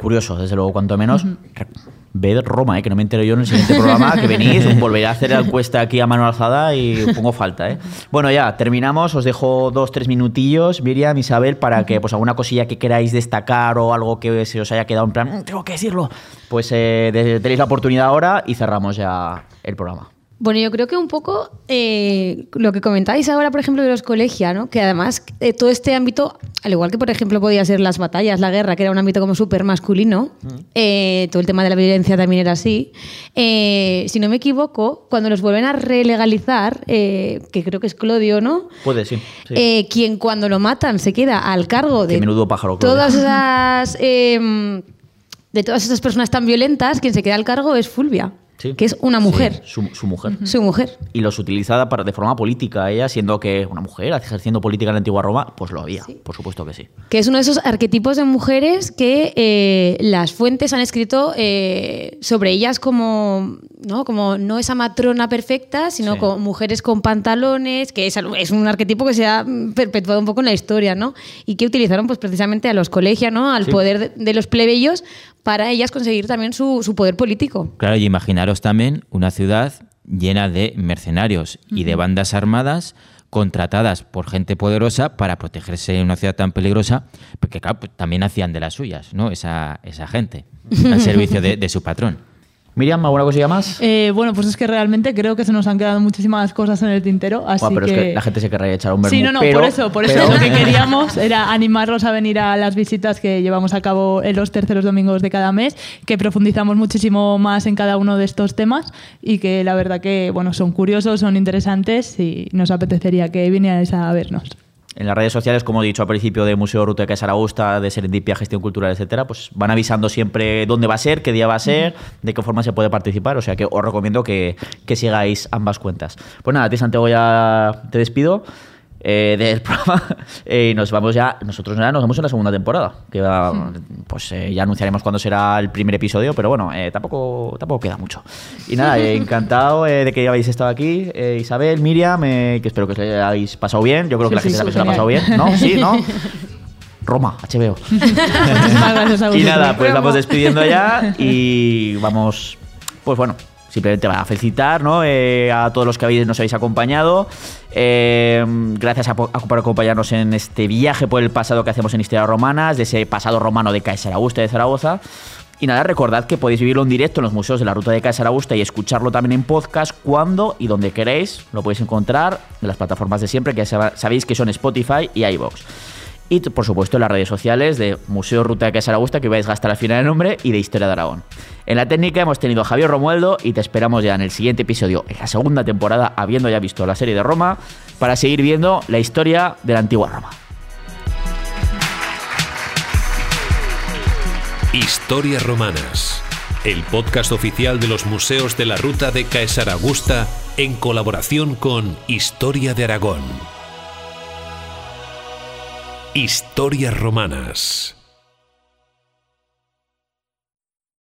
Curioso, desde luego, cuanto menos. Re- Ved Roma, eh, que no me entero yo en el siguiente programa, que venís, volveré a hacer la encuesta aquí a mano alzada y pongo falta. ¿eh? Bueno, ya, terminamos. Os dejo dos, tres minutillos, Miriam, Isabel, para que pues alguna cosilla que queráis destacar o algo que se os haya quedado en plan, "Mm, tengo que decirlo, pues eh, tenéis la oportunidad ahora y cerramos ya el programa. Bueno, yo creo que un poco eh, lo que comentáis ahora, por ejemplo, de los colegios, ¿no? que además eh, todo este ámbito, al igual que por ejemplo podía ser las batallas, la guerra, que era un ámbito como súper masculino, eh, todo el tema de la violencia también era así. Si no me equivoco, cuando los vuelven a relegalizar, que creo que es Clodio, ¿no? Puede, sí. sí. Quien cuando lo matan se queda al cargo de menudo pájaro, Claudia. todas esas eh, de todas esas personas tan violentas, quien se queda al cargo es Fulvia. Sí. que es una mujer. Sí, su, su mujer. Su mujer. Y los utilizada para, de forma política, ella siendo que una mujer ejerciendo política en la antigua Roma, pues lo había, por supuesto que sí. Que es uno de esos arquetipos de mujeres que eh, las fuentes han escrito eh, sobre ellas como no, como no esa matrona perfecta, sino como mujeres con pantalones, que es, un arquetipo que se ha perpetuado un poco en la historia, ¿no? Y que utilizaron pues precisamente a los colegios, ¿no? Al poder de, de los plebeyos para ellas conseguir también su, su poder político. Claro, y imaginaros también una ciudad llena de mercenarios y de bandas armadas contratadas por gente poderosa para protegerse en una ciudad tan peligrosa, porque claro, pues, también hacían de las suyas, ¿no? Esa, esa gente, al servicio de, de su patrón. Miriam, ¿alguna cosilla más? Eh, bueno, pues es que realmente creo que se nos han quedado muchísimas cosas en el tintero, así Buah, pero que... es que la gente se querría echar un vermú, Sí, no, no, pero- por eso, por eso pero- lo que queríamos era animarlos a venir a las visitas que llevamos a cabo en los terceros domingos de cada mes, que profundizamos muchísimo más en cada uno de estos temas y que la verdad que bueno, son curiosos, son interesantes y nos apetecería que vinierais a vernos. En las redes sociales, como he dicho al principio, de Museo Ruta de Casa Aragosta, de Serendipia, Gestión Cultural, etcétera, pues van avisando siempre dónde va a ser, qué día va a ser, de qué forma se puede participar. O sea que os recomiendo que, que sigáis ambas cuentas. Pues nada, a ti, Santiago, ya te despido eh, del programa eh, y nos vamos ya. Nosotros ya nos vemos en la segunda temporada. Que va, pues eh, ya anunciaremos cuándo será el primer episodio, pero bueno, eh, tampoco, tampoco queda mucho. Y nada, eh, encantado de que habéis estado aquí. Eh, Isabel, Miriam, eh, que espero que os lo hayáis pasado bien. Yo creo que Sí, la sí, gente también se la ha pasado bien. ¿no? Sí, ¿no? Roma, HBO. Y nada, pues vamos despidiendo ya y vamos, pues bueno, simplemente a felicitar ¿no? Eh, a todos los que habéis, nos habéis acompañado. Eh, gracias a, po- a- por acompañarnos en este viaje por el pasado que hacemos en Historia Romanas, de ese pasado romano de Caesar Augusta de Zaragoza. Y nada, recordad que podéis vivirlo en directo en los museos de la ruta de Caesar Augusta y escucharlo también en podcast cuando y donde queréis. Lo podéis encontrar en las plataformas de siempre, que sabéis que son Spotify y iVoox. Y por supuesto en las redes sociales de Museo Ruta de Casa Augusta, que vais a gastar al final el nombre, y de Historia de Aragón. En la técnica hemos tenido a Javier Romualdo y te esperamos ya en el siguiente episodio, en la segunda temporada, habiendo ya visto la serie de Roma, para seguir viendo la historia de la antigua Roma. Historias Romanas, el podcast oficial de los museos de la ruta de Caesar Augusta en colaboración con Historia de Aragón. Historias Romanas.